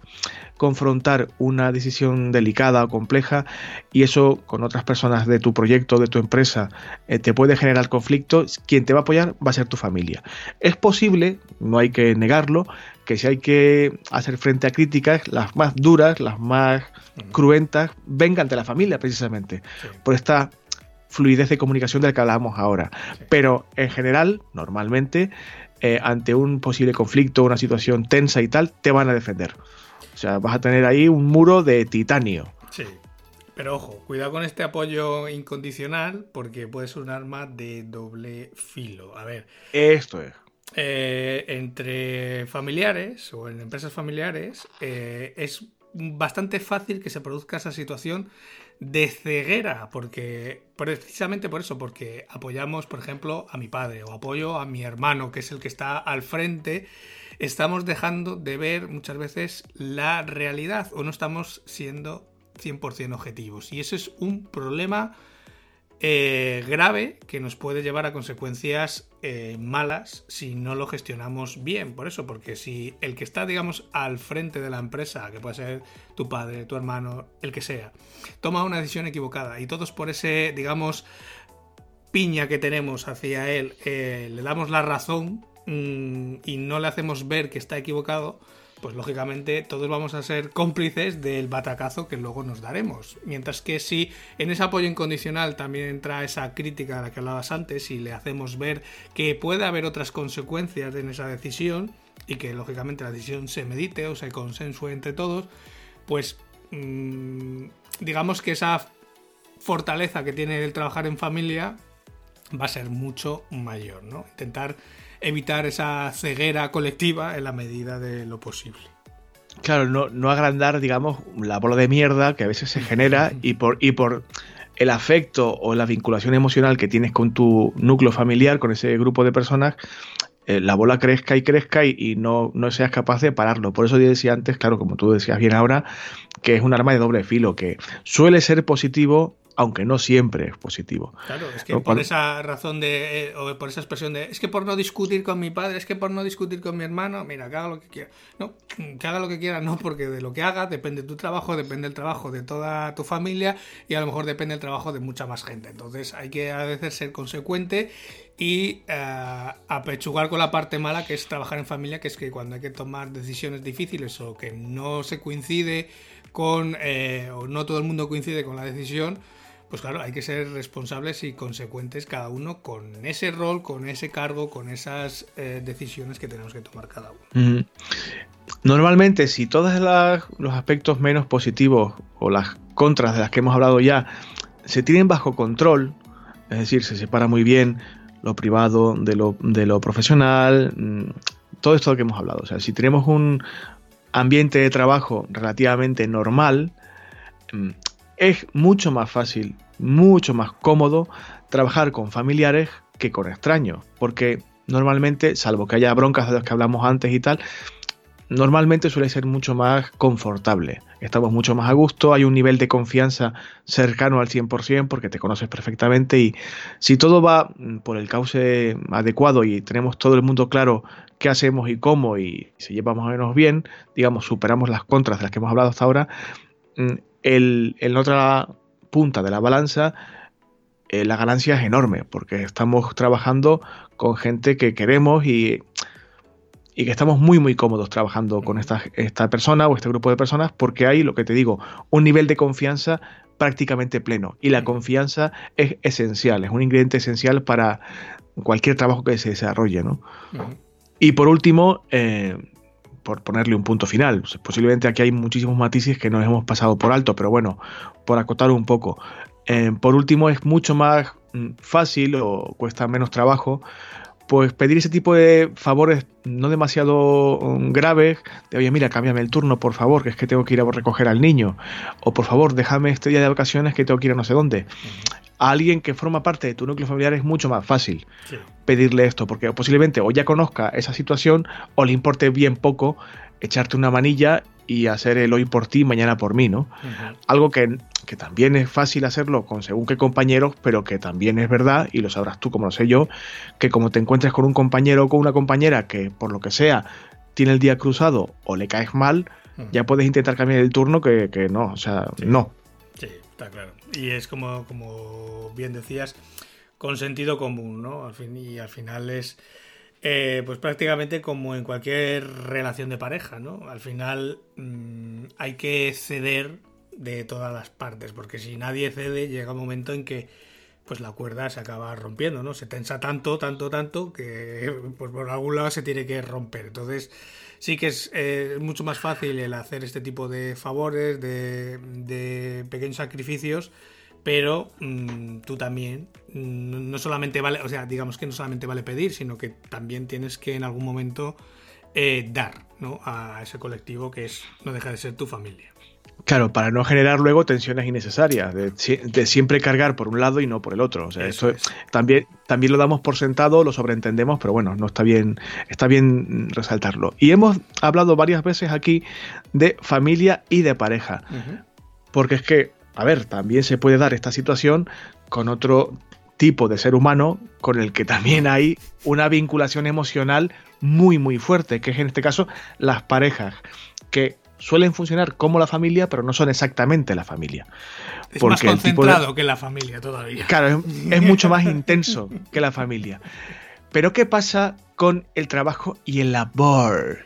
confrontar una decisión delicada o compleja y eso con otras personas de tu proyecto, de tu empresa, eh, te puede generar conflicto, quien te va a apoyar va a ser tu familia. Es posible, no hay que negarlo, que si hay que hacer frente a críticas, las más duras, las más cruentas, vengan de la familia precisamente, por esta fluidez de comunicación de la que hablábamos ahora. Pero en general, normalmente, eh, ante un posible conflicto, una situación tensa y tal, te van a defender. O sea, vas a tener ahí un muro de titanio. Sí. Pero ojo, cuidado con este apoyo incondicional porque puede ser un arma de doble filo. A ver. Esto es. Eh, entre familiares o en empresas familiares eh, es bastante fácil que se produzca esa situación de ceguera, porque precisamente por eso, porque apoyamos, por ejemplo, a mi padre o apoyo a mi hermano, que es el que está al frente, estamos dejando de ver muchas veces la realidad o no estamos siendo 100% objetivos. Y eso es un problema eh, grave que nos puede llevar a consecuencias eh, malas si no lo gestionamos bien. Por eso, porque si el que está, digamos, al frente de la empresa, que puede ser tu padre, tu hermano, el que sea, toma una decisión equivocada y todos por ese, digamos, piña que tenemos hacia él, eh, le damos la razón mm, y no le hacemos ver que está equivocado, pues lógicamente todos vamos a ser cómplices del batacazo que luego nos daremos. Mientras que si en ese apoyo incondicional también entra esa crítica de la que hablabas antes y le hacemos ver que puede haber otras consecuencias en esa decisión y que lógicamente la decisión se medite o se consensue entre todos, pues mmm, digamos que esa fortaleza que tiene el trabajar en familia va a ser mucho mayor, ¿no? Intentar evitar esa ceguera colectiva en la medida de lo posible. Claro, no, no agrandar, digamos, la bola de mierda que a veces se genera y por, y por el afecto o la vinculación emocional que tienes con tu núcleo familiar, con ese grupo de personas, eh, la bola crezca y crezca y, y, no, no seas capaz de pararlo. Por eso yo decía antes, claro, como tú decías bien ahora, que es un arma de doble filo, que suele ser positivo aunque no siempre es positivo. Claro, es que por esa razón de, eh, o por esa expresión de, es que por no discutir con mi padre, es que por no discutir con mi hermano, mira, que haga lo que quiera. No, que haga lo que quiera, no, porque de lo que haga depende tu trabajo, depende el trabajo de toda tu familia y a lo mejor depende el trabajo de mucha más gente. Entonces hay que a veces ser consecuente y uh, apechugar con la parte mala que es trabajar en familia, que es que cuando hay que tomar decisiones difíciles o que no se coincide con, eh, o no todo el mundo coincide con la decisión, pues claro, hay que ser responsables y consecuentes cada uno con ese rol, con ese cargo, con esas eh, decisiones que tenemos que tomar cada uno. Normalmente, si todos los aspectos menos positivos o las contras de las que hemos hablado ya se tienen bajo control, es decir, se separa muy bien lo privado de lo, de lo profesional, mm, todo esto que hemos hablado. O sea, si tenemos un ambiente de trabajo relativamente normal, mm, es mucho más fácil, mucho más cómodo trabajar con familiares que con extraños, porque normalmente, salvo que haya broncas de las que hablamos antes y tal, normalmente suele ser mucho más confortable. Estamos mucho más a gusto, hay un nivel de confianza cercano al 100% porque te conoces perfectamente y si todo va por el cauce adecuado y tenemos todo el mundo claro qué hacemos y cómo y se lleva más o menos bien, digamos, superamos las contras de las que hemos hablado hasta ahora, mm, el, en otra punta de la balanza, eh, la ganancia es enorme, porque estamos trabajando con gente que queremos y, y que estamos muy muy cómodos trabajando con esta, esta persona o este grupo de personas, porque hay, lo que te digo, un nivel de confianza prácticamente pleno. Y la confianza es esencial, es un ingrediente esencial para cualquier trabajo que se desarrolle. ¿no? Uh -huh. Y por último, eh, por ponerle un punto final. Posiblemente aquí hay muchísimos matices que nos hemos pasado por alto, pero bueno, por acotar un poco. Eh, por último, es mucho más mm, fácil o cuesta menos trabajo pues pedir ese tipo de favores no demasiado um, graves, de oye, mira, cámbiame el turno, por favor, que es que tengo que ir a recoger al niño, o por favor, déjame este día de vacaciones que tengo que ir a no sé dónde. Uh -huh. A alguien que forma parte de tu núcleo familiar es mucho más fácil sí. pedirle esto, porque posiblemente o ya conozca esa situación o le importe bien poco echarte una manilla y hacer el hoy por ti, mañana por mí, ¿no? Uh -huh. Algo que, que, también es fácil hacerlo con según qué compañeros, pero que también es verdad, y lo sabrás tú como lo sé yo, que como te encuentres con un compañero o con una compañera que por lo que sea tiene el día cruzado o le caes mal, uh -huh. ya puedes intentar cambiar el turno que, que no, o sea, sí. no. Sí, está claro. Y es como, como bien decías, con sentido común, ¿no? Al fin, y al final es eh, pues prácticamente como en cualquier relación de pareja, ¿no? Al final mmm, hay que ceder de todas las partes, porque si nadie cede llega un momento en que pues la cuerda se acaba rompiendo, ¿no? Se tensa tanto, tanto, tanto que pues por algún lado se tiene que romper. Entonces, sí que es eh, mucho más fácil el hacer este tipo de favores, de, pequeños sacrificios, pero mm, tú también mm, no solamente vale, o sea, digamos que no solamente vale pedir, sino que también tienes que en algún momento eh, dar ¿no? a ese colectivo que es no deja de ser tu familia. Claro, para no generar luego tensiones innecesarias, de, siempre cargar por un lado y no por el otro. O sea, eso, también, también lo damos por sentado, lo sobreentendemos, pero bueno, no está bien, está bien resaltarlo. Y hemos hablado varias veces aquí de familia y de pareja. Porque es que, a ver, también se puede dar esta situación con otro tipo de ser humano con el que también hay una vinculación emocional muy muy fuerte, que es en este caso las parejas, que suelen funcionar como la familia, pero no son exactamente la familia. Es más concentrado que la familia todavía. Claro, es, mucho más intenso que la familia. Pero ¿qué pasa con el trabajo y el labor?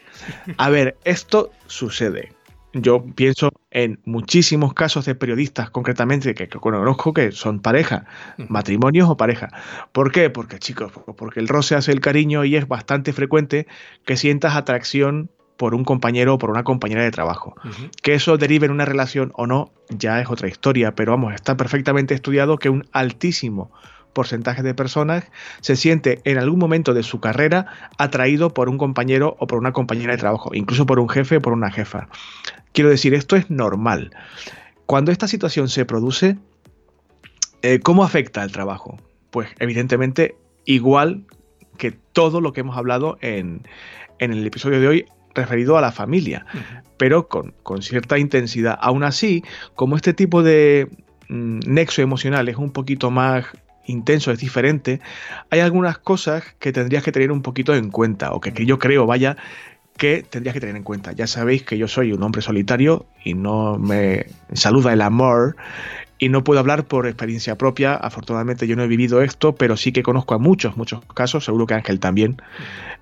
A ver, esto sucede. Yo pienso en muchísimos casos de periodistas, concretamente, que, conozco que son pareja, matrimonios o pareja. ¿Por qué? Porque, chicos, porque el roce hace el cariño y es bastante frecuente que sientas atracción por un compañero o por una compañera de trabajo. Que eso derive en una relación o no, ya es otra historia, pero vamos, está perfectamente estudiado que un altísimo porcentaje de personas se siente en algún momento de su carrera atraído por un compañero o por una compañera de trabajo, incluso por un jefe o por una jefa. Quiero decir, esto es normal. Cuando esta situación se produce, eh, ¿cómo afecta al trabajo? Pues evidentemente igual que todo lo que hemos hablado en, en el episodio de hoy referido a la familia, pero con, cierta intensidad. Aún así, como este tipo de mm, nexo emocional es un poquito más intenso, es diferente, hay algunas cosas que tendrías que tener un poquito en cuenta, o que, que yo creo, vaya, que tendrías que tener en cuenta. Ya sabéis que yo soy un hombre solitario y no me saluda el amor y no puedo hablar por experiencia propia. Afortunadamente yo no he vivido esto, pero sí que conozco a muchos, muchos casos, seguro que Ángel también,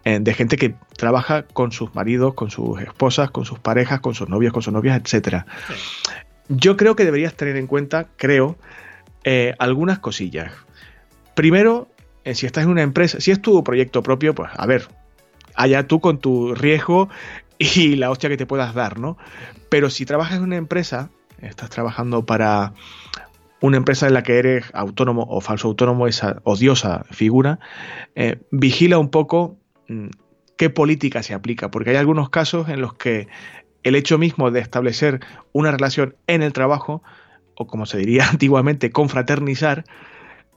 eh, de gente que trabaja con sus maridos, con sus esposas, con sus parejas, con sus novios, con sus novias, etc. Yo creo que deberías tener en cuenta, creo, eh, algunas cosillas. Primero, eh, si estás en una empresa, si es tu proyecto propio, pues a ver, allá tú con tu riesgo y la hostia que te puedas dar, ¿no? Pero si trabajas en una empresa, estás trabajando para una empresa en la que eres autónomo o falso autónomo, esa odiosa figura, vigila un poco Mm, qué política se aplica, porque hay algunos casos en los que el hecho mismo de establecer una relación en el trabajo, o como se diría antiguamente, confraternizar,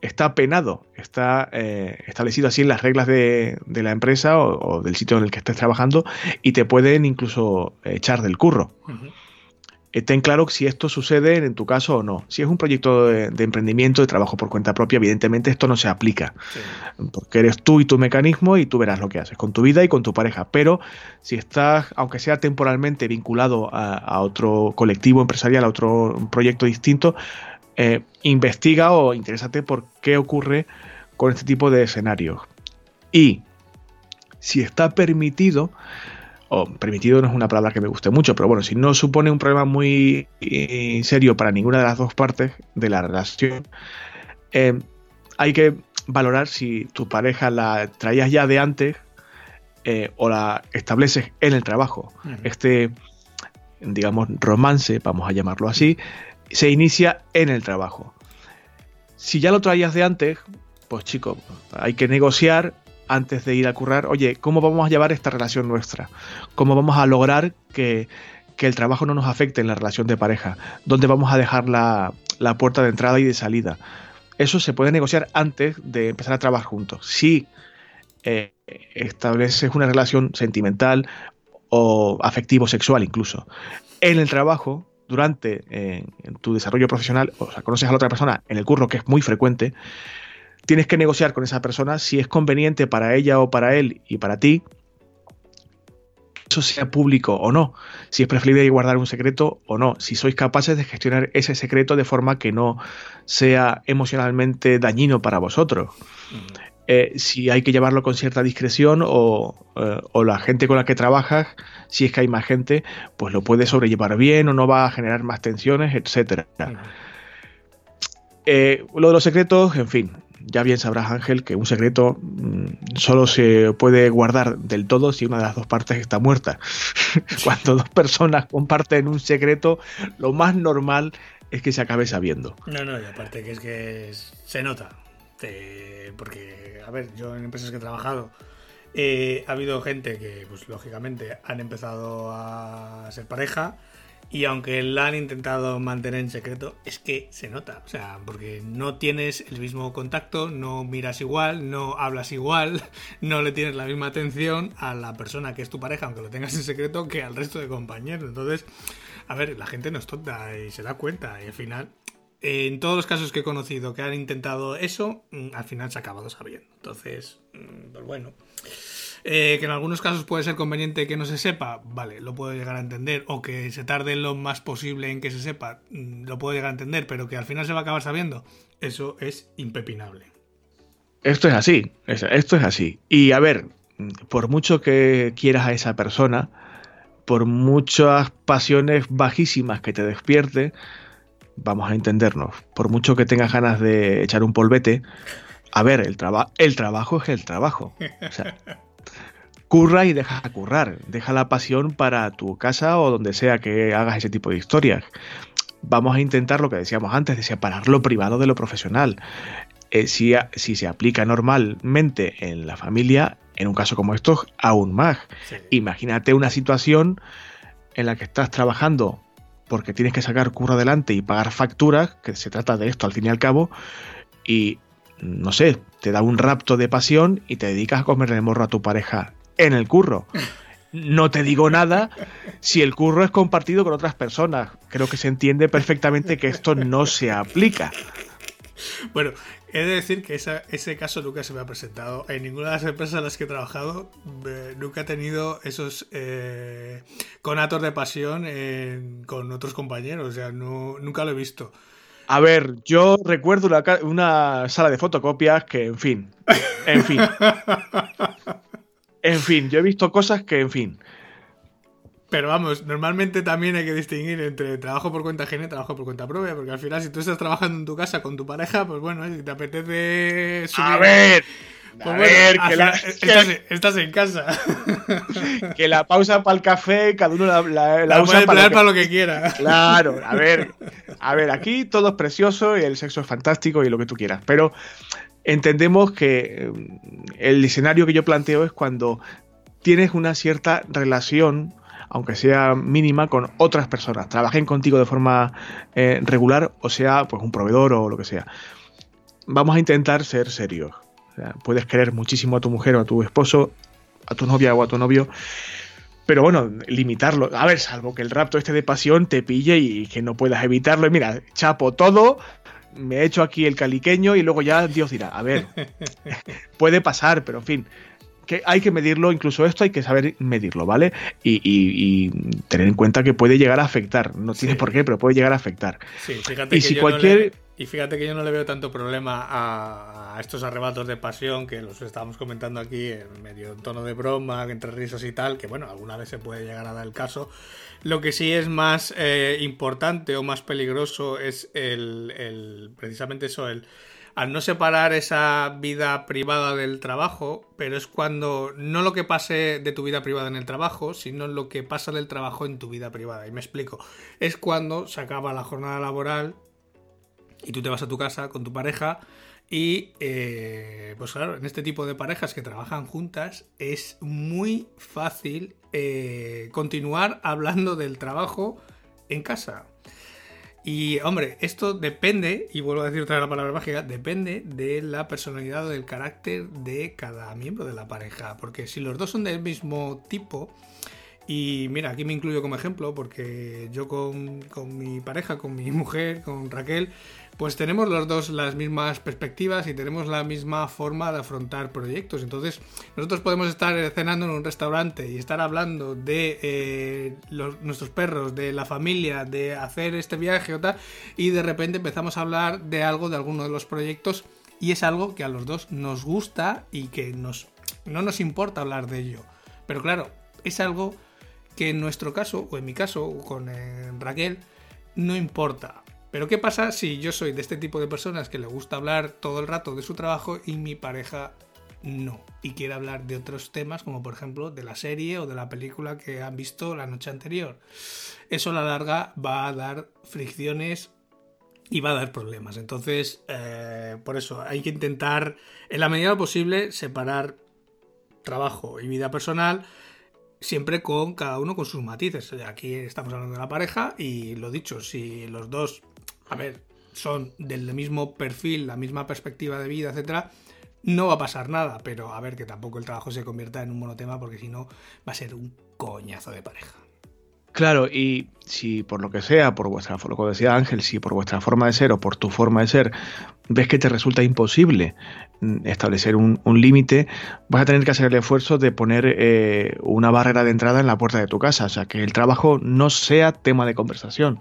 está penado, está eh, establecido así en las reglas de, la empresa o, del sitio en el que estés trabajando y te pueden incluso echar del curro ten claro si esto sucede en tu caso o no. Si es un proyecto de, emprendimiento, de trabajo por cuenta propia, evidentemente esto no se aplica. Porque eres tú y tu mecanismo y tú verás lo que haces con tu vida y con tu pareja. Pero si estás, aunque sea temporalmente vinculado a, otro colectivo empresarial, a otro proyecto distinto, eh, investiga o interésate por qué ocurre con este tipo de escenarios. Y si está permitido, o permitido no es una palabra que me guste mucho, pero bueno, si no supone un problema muy eh, serio para ninguna de las dos partes de la relación, eh, hay que valorar si tu pareja la traías ya de antes eh, o la estableces en el trabajo. Este, digamos, romance, vamos a llamarlo así, se inicia en el trabajo. Si ya lo traías de antes, pues chicos, hay que negociar antes de ir a currar, oye, ¿cómo vamos a llevar esta relación nuestra? ¿Cómo vamos a lograr que, el trabajo no nos afecte en la relación de pareja? ¿Dónde vamos a dejar la, puerta de entrada y de salida? Eso se puede negociar antes de empezar a trabajar juntos. Si eh, estableces una relación sentimental o afectivo-sexual incluso en el trabajo, durante eh, tu desarrollo profesional, o sea, conoces a la otra persona en el curro, que es muy frecuente, tienes que negociar con esa persona si es conveniente para ella o para él y para ti eso sea público o no, si es preferible guardar un secreto o no, si sois capaces de gestionar ese secreto de forma que no sea emocionalmente dañino para vosotros. Eh, si hay que llevarlo con cierta discreción o, eh, o, la gente con la que trabajas, si es que hay más gente, pues lo puede sobrellevar bien o no va a generar más tensiones, etcétera. Eh, lo de los secretos, en fin, ya bien sabrás Ángel que un secreto mm, solo se puede guardar del todo si una de las dos partes está muerta. Cuando dos personas comparten un secreto, lo más normal es que se acabe sabiendo. No, no, y aparte que es que se nota. porque, a ver, yo en empresas que he trabajado, eh, ha habido gente que, pues lógicamente, han empezado a ser pareja y aunque la han intentado mantener en secreto, es que se nota. O sea, porque no tienes el mismo contacto, no miras igual, no hablas igual, no le tienes la misma atención a la persona que es tu pareja, aunque lo tengas en secreto, que al resto de compañeros. Entonces, a ver, la gente no es tonta y se da cuenta. Y al final, en todos los casos que he conocido que han intentado eso, mm, al final se ha acabado sabiendo. Entonces, mm, pues bueno. Eh, que en algunos casos puede ser conveniente que no se sepa, vale, lo puedo llegar a entender, o que se tarde lo más posible en que se sepa, mm, lo puedo llegar a entender, pero que al final se va a acabar sabiendo, eso es impepinable. Esto es así, esto es así. Y a ver, por mucho que quieras a esa persona, por muchas pasiones bajísimas que te despierte, vamos a entendernos, por mucho que tengas ganas de echar un polvete, a ver, el, el trabajo es el trabajo. O sea, curra y deja currar, deja la pasión para tu casa o donde sea que hagas ese tipo de historias. Vamos a intentar lo que decíamos antes, de separar lo privado de lo profesional. Eh, si, si, se aplica normalmente en la familia, en un caso como esto, aún más. Imagínate una situación en la que estás trabajando porque tienes que sacar curro adelante y pagar facturas, que se trata de esto al fin y al cabo, y no sé, te da un rapto de pasión y te dedicas a comerle el morro a tu pareja en el curro. No te digo nada si el curro es compartido con otras personas. Creo que se entiende perfectamente que esto no se aplica. Bueno, he de decir que ese caso nunca se me ha presentado. En ninguna de las empresas en las que he trabajado eh, nunca he tenido esos eh, conatos de pasión con otros compañeros. O sea, no, nunca lo he visto. A ver, yo recuerdo una, una sala de fotocopias que, en fin, en fin. En fin, yo he visto cosas que, en fin. Pero vamos, normalmente también hay que distinguir entre trabajo por cuenta ajena y trabajo por cuenta propia, porque al final si tú estás trabajando en tu casa con tu pareja, pues bueno, si te apetece subir... A ver, pues a ver, que la, estás, en casa. Que la pausa para el café, cada uno la, la, la usa para, para lo que quiera. Claro, a ver, a ver, aquí todo es precioso y el sexo es fantástico y lo que tú quieras, pero entendemos que eh, el escenario que yo planteo es cuando tienes una cierta relación, aunque sea mínima, con otras personas. Trabajen contigo de forma eh, regular, o sea, pues un proveedor o lo que sea. Vamos a intentar ser serios. puedes querer muchísimo a tu mujer o a tu esposo, a tu novia o a tu novio, pero bueno, limitarlo. A ver, salvo que el rapto este de pasión te pille y que no puedas evitarlo. Y mira, chapo todo, me he hecho aquí el caliqueño y luego ya Dios dirá, a ver, puede pasar, pero en fin, que hay que medirlo, incluso esto hay que saber medirlo, ¿vale? Y, tener en cuenta que puede llegar a afectar, no tiene por qué, pero puede llegar a afectar. Sí, fíjate y que si cualquier... Y fíjate que yo no le veo tanto problema a, estos arrebatos de pasión que los estábamos comentando aquí en medio en tono de broma, entre risas y tal, que bueno, alguna vez se puede llegar a dar el caso. Lo que sí es más eh, importante o más peligroso es el, precisamente eso, el al no separar esa vida privada del trabajo, pero es cuando no lo que pase de tu vida privada en el trabajo, sino lo que pasa del trabajo en tu vida privada. Y me explico. Es cuando se acaba la jornada laboral y tú te vas a tu casa con tu pareja y eh, pues claro, en este tipo de parejas que trabajan juntas es muy fácil eh, continuar hablando del trabajo en casa. Y hombre, esto depende, y vuelvo a decir otra vez la palabra mágica, depende de la personalidad o del carácter de cada miembro de la pareja. Porque si los dos son del mismo tipo, y mira, aquí me incluyo como ejemplo, porque yo con, con mi pareja, con mi mujer, con Raquel, pues tenemos los dos las mismas perspectivas y tenemos la misma forma de afrontar proyectos. Entonces, nosotros podemos estar cenando en un restaurante y estar hablando de eh, nuestros perros, de la familia, de hacer este viaje o tal, y de repente empezamos a hablar de algo, de alguno de los proyectos, y es algo que a los dos nos gusta y que nos, no nos importa hablar de ello. Pero claro, es algo que en nuestro caso, o en mi caso, con eh, Raquel, no importa Pero ¿qué pasa si yo soy de este tipo de personas que le gusta hablar todo el rato de su trabajo y mi pareja no? Y quiere hablar de otros temas, como por ejemplo de la serie o de la película que han visto la noche anterior. Eso a la larga va a dar fricciones y va a dar problemas. Entonces, eh, por eso hay que intentar, en la medida posible, separar trabajo y vida personal, siempre con cada uno con sus matices. Aquí estamos hablando de la pareja y lo dicho, si los dos, a ver, son del mismo perfil, la misma perspectiva de vida, etcétera, no va a pasar nada, pero a ver que tampoco el trabajo se convierta en un monotema porque si no va a ser un coñazo de pareja. Claro, y si por lo que sea, por vuestra, lo que decía Ángel, si por vuestra forma de ser o por tu forma de ser, ves que te resulta imposible mm, establecer un, límite, vas a tener que hacer el esfuerzo de poner eh, una barrera de entrada en la puerta de tu casa, o sea, que el trabajo no sea tema de conversación,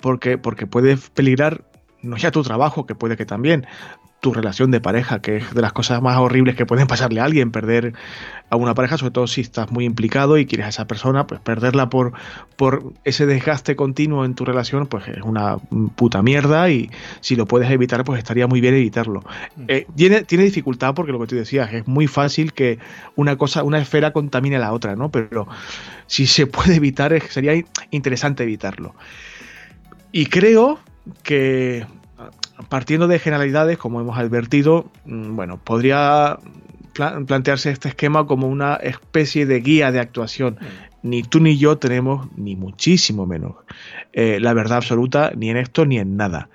porque, porque puede peligrar no ya tu trabajo, que puede que también, tu relación de pareja, que es de las cosas más horribles que pueden pasarle a alguien, perder a una pareja, sobre todo si estás muy implicado y quieres a esa persona, pues perderla por, por ese desgaste continuo en tu relación, pues es una puta mierda y si lo puedes evitar, pues estaría muy bien evitarlo. Mm. Eh, tiene, tiene dificultad porque lo que tú decías, es muy fácil que una cosa, una esfera contamine a la otra, ¿no? Pero si se puede evitar, sería interesante evitarlo. Y creo que partiendo de generalidades, como hemos advertido, mm, bueno, podría plantearse este esquema como una especie de guía de actuación. Mm. Ni tú ni yo tenemos, ni muchísimo menos, eh, la verdad absoluta ni en esto ni en nada.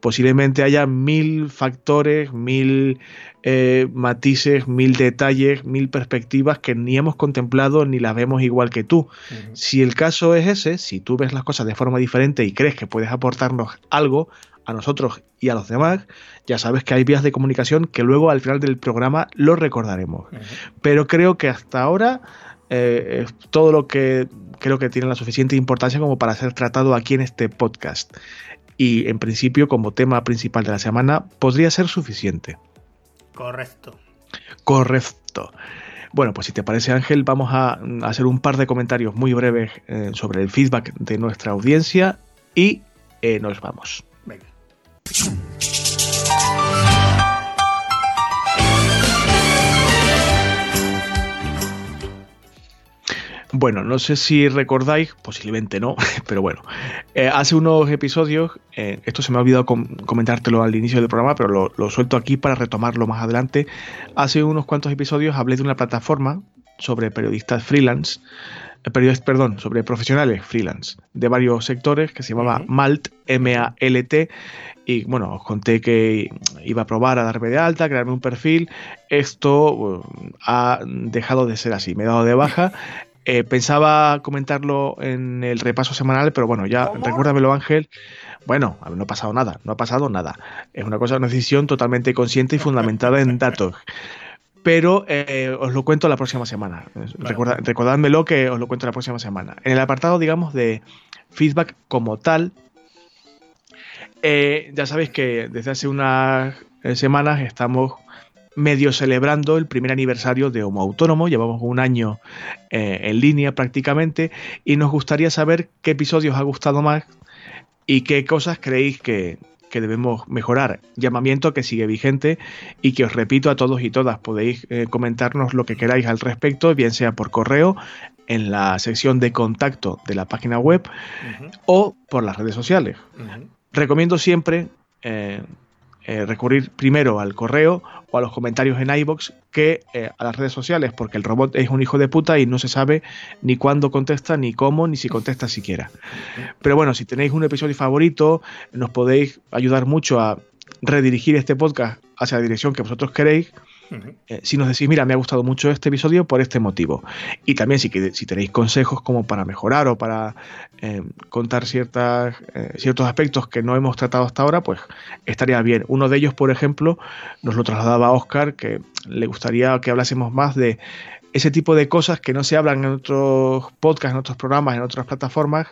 Posiblemente haya mil factores, mil eh, matices, mil detalles, mil perspectivas que ni hemos contemplado ni las vemos igual que tú. Si el caso es ese, si tú ves las cosas de forma diferente y crees que puedes aportarnos algo, a nosotros y a los demás, ya sabes que hay vías de comunicación que luego al final del programa lo recordaremos. Pero creo que hasta ahora eh, es todo lo que creo que tiene la suficiente importancia como para ser tratado aquí en este podcast. Y en principio, como tema principal de la semana, podría ser suficiente. Correcto. Correcto. Bueno, pues si te parece Ángel, vamos a hacer un par de comentarios muy breves eh, sobre el feedback de nuestra audiencia y eh, nos vamos. Bueno, no sé si recordáis, posiblemente no, pero bueno, eh, hace unos episodios, eh, esto se me ha olvidado comentártelo al inicio del programa, pero lo, suelto aquí para retomarlo más adelante. Hace unos cuantos episodios hablé de una plataforma sobre periodistas freelance, eh, perdón, sobre profesionales freelance de varios sectores que se llamaba Malt, M-A-L-T, y bueno, os conté que iba a probar a darme de alta, crearme un perfil. Esto uh, ha dejado de ser así, me he dado de baja. Eh, pensaba comentarlo en el repaso semanal, pero bueno, ya recuérdamelo Ángel. Bueno, no ha pasado nada, no ha pasado nada. Es una cosa, una decisión totalmente consciente y fundamentada en datos. Pero eh, os lo cuento la próxima semana. recordádmelo que os lo cuento la próxima semana. En el apartado, digamos, de feedback como tal, eh, ya sabéis que desde hace unas semanas estamos medio celebrando el primer aniversario de Homo Autónomo, llevamos un año eh, en línea prácticamente y nos gustaría saber qué episodios os ha gustado más y qué cosas creéis que, debemos mejorar. Llamamiento que sigue vigente y que os repito a todos y todas, podéis comentarnos lo que queráis al respecto, bien sea por correo en la sección de contacto de la página web o por las redes sociales. Recomiendo siempre eh, eh, recurrir primero al correo o a los comentarios en iBox que eh, a las redes sociales, porque el robot es un hijo de puta y no se sabe ni cuándo contesta, ni cómo, ni si contesta siquiera. Pero bueno, si tenéis un episodio favorito, nos podéis ayudar mucho a redirigir este podcast hacia la dirección que vosotros queréis eh, si nos decís, mira, me ha gustado mucho este episodio por este motivo. Y también si, tenéis consejos como para mejorar o para eh, contar ciertas, eh, ciertos aspectos que no hemos tratado hasta ahora, pues estaría bien. Uno de ellos, por ejemplo, nos lo trasladaba Oscar, que le gustaría que hablásemos más de ese tipo de cosas que no se hablan en otros podcasts, en otros programas, en otras plataformas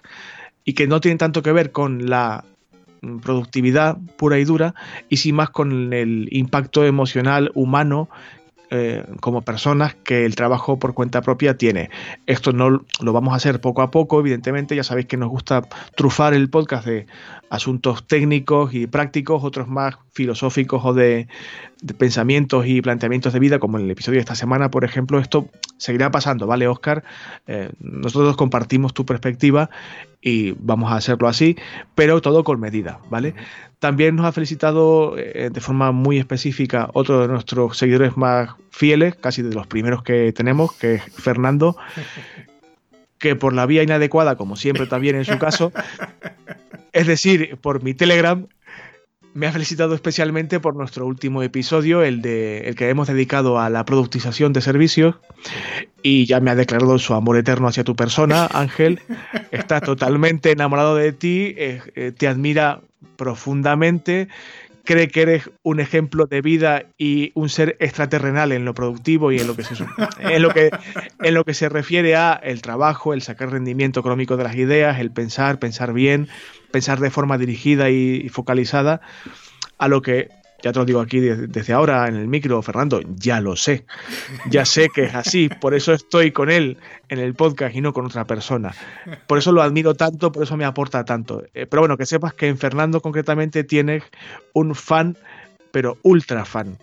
y que no tienen tanto que ver con la productividad pura y dura y sin más con el impacto emocional humano eh, como personas que el trabajo por cuenta propia tiene. Esto no lo vamos a hacer poco a poco, evidentemente, ya sabéis que nos gusta trufar el podcast de asuntos técnicos y prácticos, otros más filosóficos o de, pensamientos y planteamientos de vida, como en el episodio de esta semana, por ejemplo, esto seguirá pasando, ¿vale, Oscar? Eh, nosotros compartimos tu perspectiva y vamos a hacerlo así, pero todo con medida, ¿vale? También nos ha felicitado eh, de forma muy específica otro de nuestros seguidores más fieles, casi de los primeros que tenemos, que es Fernando, que por la vía inadecuada, como siempre también en su caso, es decir, por mi Telegram, me ha felicitado especialmente por nuestro último episodio, el de el que hemos dedicado a la productización de servicios, y ya me ha declarado su amor eterno hacia tu persona, Ángel. Está totalmente enamorado de ti, eh, eh, te admira profundamente, cree que eres un ejemplo de vida y un ser extraterrenal en lo productivo y en lo que se en lo que en lo que se refiere a el trabajo, el sacar rendimiento económico de las ideas, el pensar, pensar bien, pensar de forma dirigida y, focalizada, a lo que ya te lo digo aquí desde, ahora en el micro, Fernando, ya lo sé. Ya sé que es así, por eso estoy con él en el podcast y no con otra persona. Por eso lo admiro tanto, por eso me aporta tanto. Eh, pero bueno, que sepas que en Fernando concretamente tienes un fan, pero ultra fan.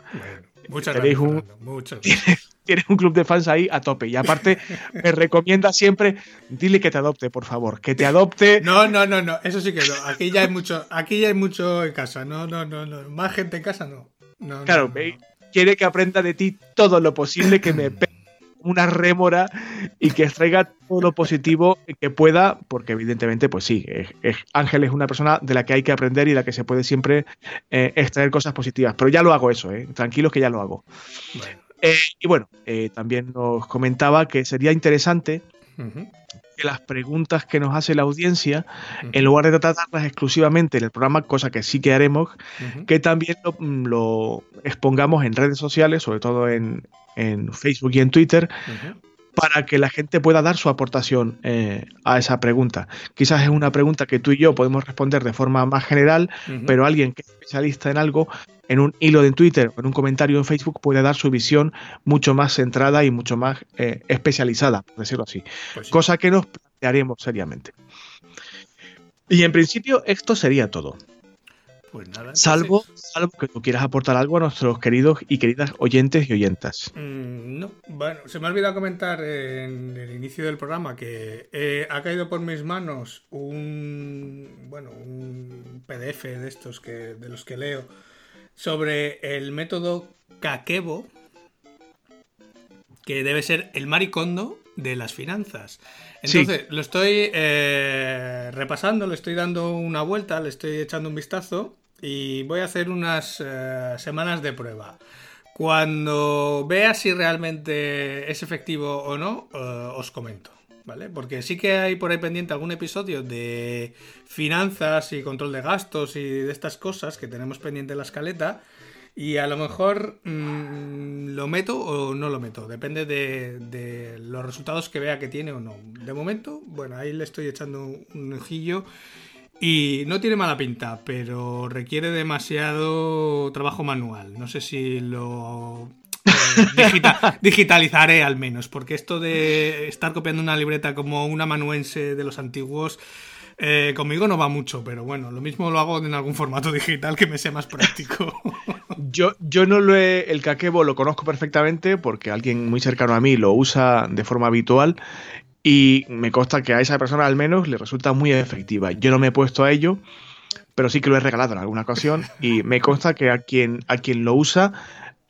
muchas gracias. muchas gracias tienes un club de fans ahí a tope. Y aparte, me recomienda siempre, dile que te adopte, por favor, que te adopte. No, no, no, no, eso sí que no. Aquí ya hay mucho, aquí ya hay mucho en casa. No, no, no, no. Más gente en casa no. claro, quiere que aprenda de ti todo lo posible, que me una rémora y que extraiga todo lo positivo que pueda, porque evidentemente, pues sí, Ángel es una persona de la que hay que aprender y de la que se puede siempre eh, extraer cosas positivas. Pero ya lo hago eso, ¿eh? tranquilos que ya lo hago. Bueno. Eh, y bueno, eh, también nos comentaba que sería interesante que las preguntas que nos hace la audiencia, en lugar de tratarlas exclusivamente en el programa, cosa que sí que haremos, que también lo, expongamos en redes sociales, sobre todo en, Facebook y en Twitter, para que la gente pueda dar su aportación eh, a esa pregunta. Quizás es una pregunta que tú y yo podemos responder de forma más general, pero alguien que es especialista en algo, en un hilo de Twitter o en un comentario en Facebook, puede dar su visión mucho más centrada y mucho más eh, especializada, por decirlo así. Pues Cosa que nos plantearemos seriamente. Y en principio esto sería todo. Pues nada. Salvo, salvo que tú quieras aportar algo a nuestros queridos y queridas oyentes y oyentas. Mm, no, bueno, se me ha olvidado comentar en el inicio del programa que eh, ha caído por mis manos un bueno un PDF de estos que de los que leo sobre el método Kakebo, que debe ser el maricondo de las finanzas. Entonces, lo estoy eh, repasando, le estoy dando una vuelta, le estoy echando un vistazo y voy a hacer unas eh, semanas de prueba. Cuando vea si realmente es efectivo o no, eh, os comento. ¿Vale? Porque sí que hay por ahí pendiente algún episodio de finanzas y control de gastos y de estas cosas que tenemos pendiente en la escaleta. Y a lo mejor mm, lo meto o no lo meto. Depende de, los resultados que vea que tiene o no. De momento, bueno, ahí le estoy echando un ojillo. Y no tiene mala pinta, pero requiere demasiado trabajo manual. No sé si lo eh, digitalizaré al menos, porque esto de estar copiando una libreta como una manuense de los antiguos eh, conmigo no va mucho, pero bueno, lo mismo lo hago en algún formato digital que me sea más práctico. yo, yo no lo he. El Kakebo lo conozco perfectamente porque alguien muy cercano a mí lo usa de forma habitual y me consta que a esa persona al menos le resulta muy efectiva. Yo no me he puesto a ello, pero sí que lo he regalado en alguna ocasión y me consta que a quien, a quien lo usa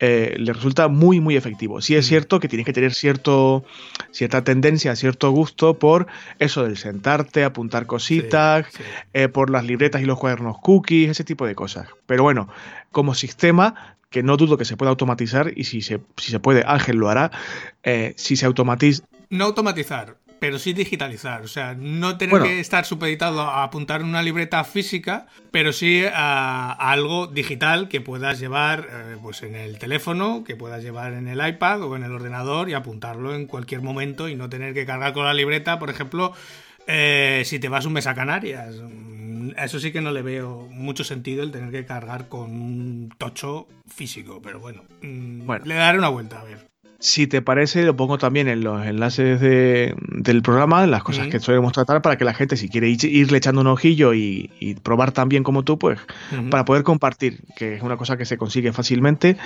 eh, le resulta muy, muy efectivo. Sí es mm. cierto que tienes que tener cierto, cierta tendencia, cierto gusto por eso del sentarte, apuntar cositas, eh, por las libretas y los cuadernos cookies, ese tipo de cosas. Pero bueno, como sistema, que no dudo que se pueda automatizar y si se, si se puede, Ángel lo hará, eh, si se automatiza... No automatizar, pero sí digitalizar. O sea, no tener que estar supeditado a apuntar en una libreta física, pero sí a, algo digital que puedas llevar eh, pues en el teléfono, que puedas llevar en el iPad o en el ordenador y apuntarlo en cualquier momento y no tener que cargar con la libreta, por ejemplo. Eh, si te vas un mes a Canarias, a eso sí que no le veo mucho sentido el tener que cargar con un tocho físico, pero bueno, mm, bueno. le daré una vuelta a ver. Si te parece, lo pongo también en los enlaces del programa, las cosas que solemos tratar, para que la gente, si quiere irle echando un ojillo y, probar tan bien como tú, pues para poder compartir, que es una cosa que se consigue fácilmente.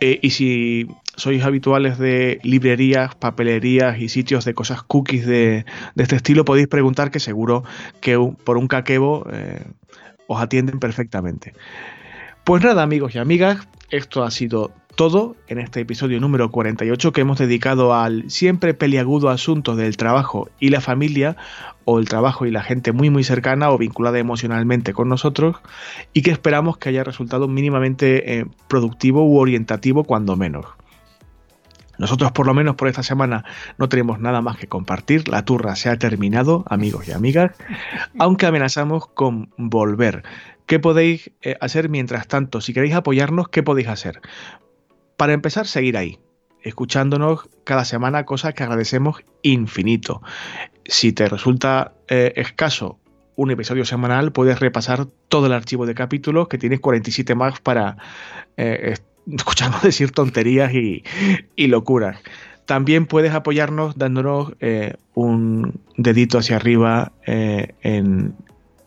Eh, y si sois habituales de librerías, papelerías y sitios de cosas cookies de, este estilo, podéis preguntar que seguro que por un caquebo eh, os atienden perfectamente. Pues nada, amigos y amigas, esto ha sido todo en este episodio número 48 que hemos dedicado al siempre peliagudo asunto del trabajo y la familia, o el trabajo y la gente muy muy cercana o vinculada emocionalmente con nosotros, y que esperamos que haya resultado mínimamente eh, productivo u orientativo cuando menos. Nosotros por lo menos por esta semana no tenemos nada más que compartir, la turra se ha terminado, amigos y amigas, aunque amenazamos con volver. ¿Qué podéis eh, hacer mientras tanto? Si queréis apoyarnos, ¿qué podéis hacer? Para empezar, seguir ahí, escuchándonos cada semana, cosas que agradecemos infinito. Si te resulta eh, escaso un episodio semanal, puedes repasar todo el archivo de capítulos, que tienes 47 más para eh, escucharnos decir tonterías y, locuras. También puedes apoyarnos dándonos eh, un dedito hacia arriba en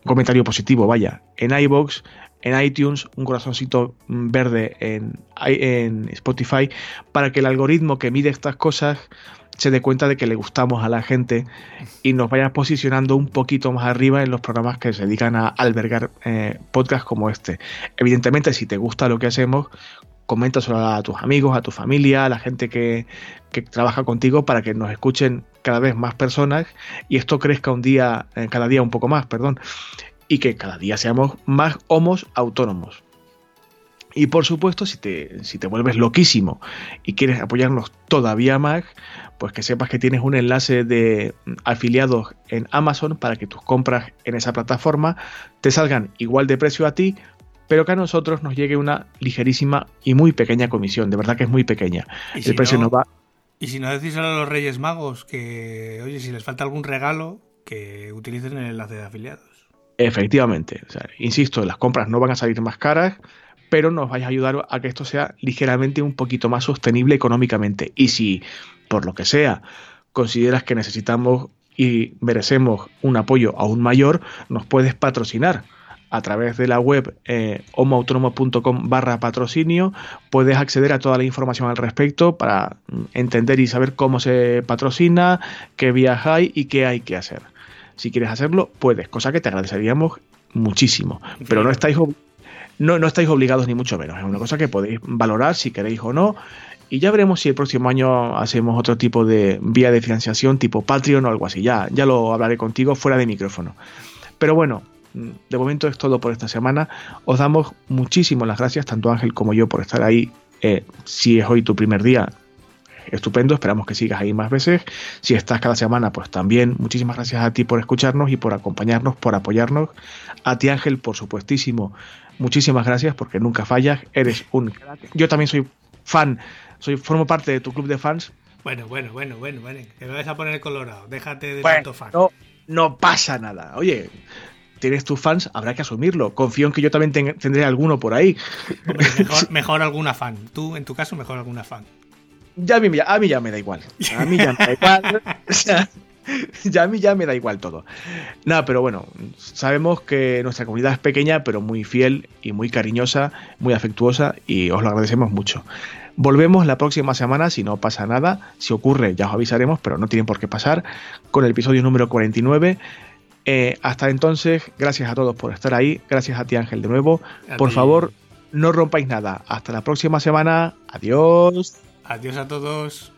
comentario positivo, vaya, en iBox, en iTunes, un corazoncito verde en, en Spotify, para que el algoritmo que mide estas cosas se dé cuenta de que le gustamos a la gente y nos vaya posicionando un poquito más arriba en los programas que se dedican a albergar eh, podcasts como este. Evidentemente, si te gusta lo que hacemos, coméntaselo a tus amigos, a tu familia, a la gente que, que, trabaja contigo para que nos escuchen cada vez más personas y esto crezca un día, eh, cada día un poco más, perdón y que cada día seamos más homos autónomos. Y por supuesto, si te, si te vuelves loquísimo y quieres apoyarnos todavía más, pues que sepas que tienes un enlace de afiliados en Amazon para que tus compras en esa plataforma te salgan igual de precio a ti, pero que a nosotros nos llegue una ligerísima y muy pequeña comisión, de verdad que es muy pequeña. El precio no, va. Y si no decís a los Reyes Magos que, oye, si les falta algún regalo, que utilicen el enlace de afiliados. Efectivamente, insisto, las compras no van a salir más caras, pero nos vais a ayudar a que esto sea ligeramente un poquito más sostenible económicamente. Y si, por lo que sea, consideras que necesitamos y merecemos un apoyo aún mayor, nos puedes patrocinar a través de la web eh, homoautonomo.com barra patrocinio puedes acceder a toda la información al respecto para entender y saber cómo se patrocina, qué vías hay y qué hay que hacer. Si quieres hacerlo, puedes, cosa que te agradeceríamos muchísimo. Pero no estáis, no, no estáis obligados ni mucho menos. Es una cosa que podéis valorar si queréis o no. Y ya veremos si el próximo año hacemos otro tipo de vía de financiación tipo Patreon o algo así. Ya, ya lo hablaré contigo fuera de micrófono. Pero bueno, de momento es todo por esta semana. Os damos muchísimas las gracias, tanto Ángel como yo, por estar ahí. Eh, si es hoy tu primer día, estupendo, esperamos que sigas ahí más veces. Si estás cada semana, pues también muchísimas gracias a ti por escucharnos y por acompañarnos, por apoyarnos. A ti Ángel, por supuestísimo, muchísimas gracias porque nunca fallas, eres un Yo también soy fan, soy formo parte de tu club de fans. Bueno, bueno, bueno, bueno, bueno, que me vas a poner colorado, déjate de tanto fan. No, no pasa nada. Oye, tienes tus fans, habrá que asumirlo. Confío en que yo también tendré alguno por ahí. mejor, mejor, alguna fan. Tú, en tu caso, mejor alguna fan ya a mí, a mí ya me da igual. A mí ya me da igual. ya a mí ya me da igual todo. Nada, pero bueno, sabemos que nuestra comunidad es pequeña, pero muy fiel y muy cariñosa, muy afectuosa y os lo agradecemos mucho. Volvemos la próxima semana, si no pasa nada, si ocurre ya os avisaremos, pero no tienen por qué pasar, con el episodio número 49. Eh, hasta entonces, gracias a todos por estar ahí, gracias a ti Ángel de nuevo. por favor, no rompáis nada. Hasta la próxima semana. Adiós. Adiós a todos.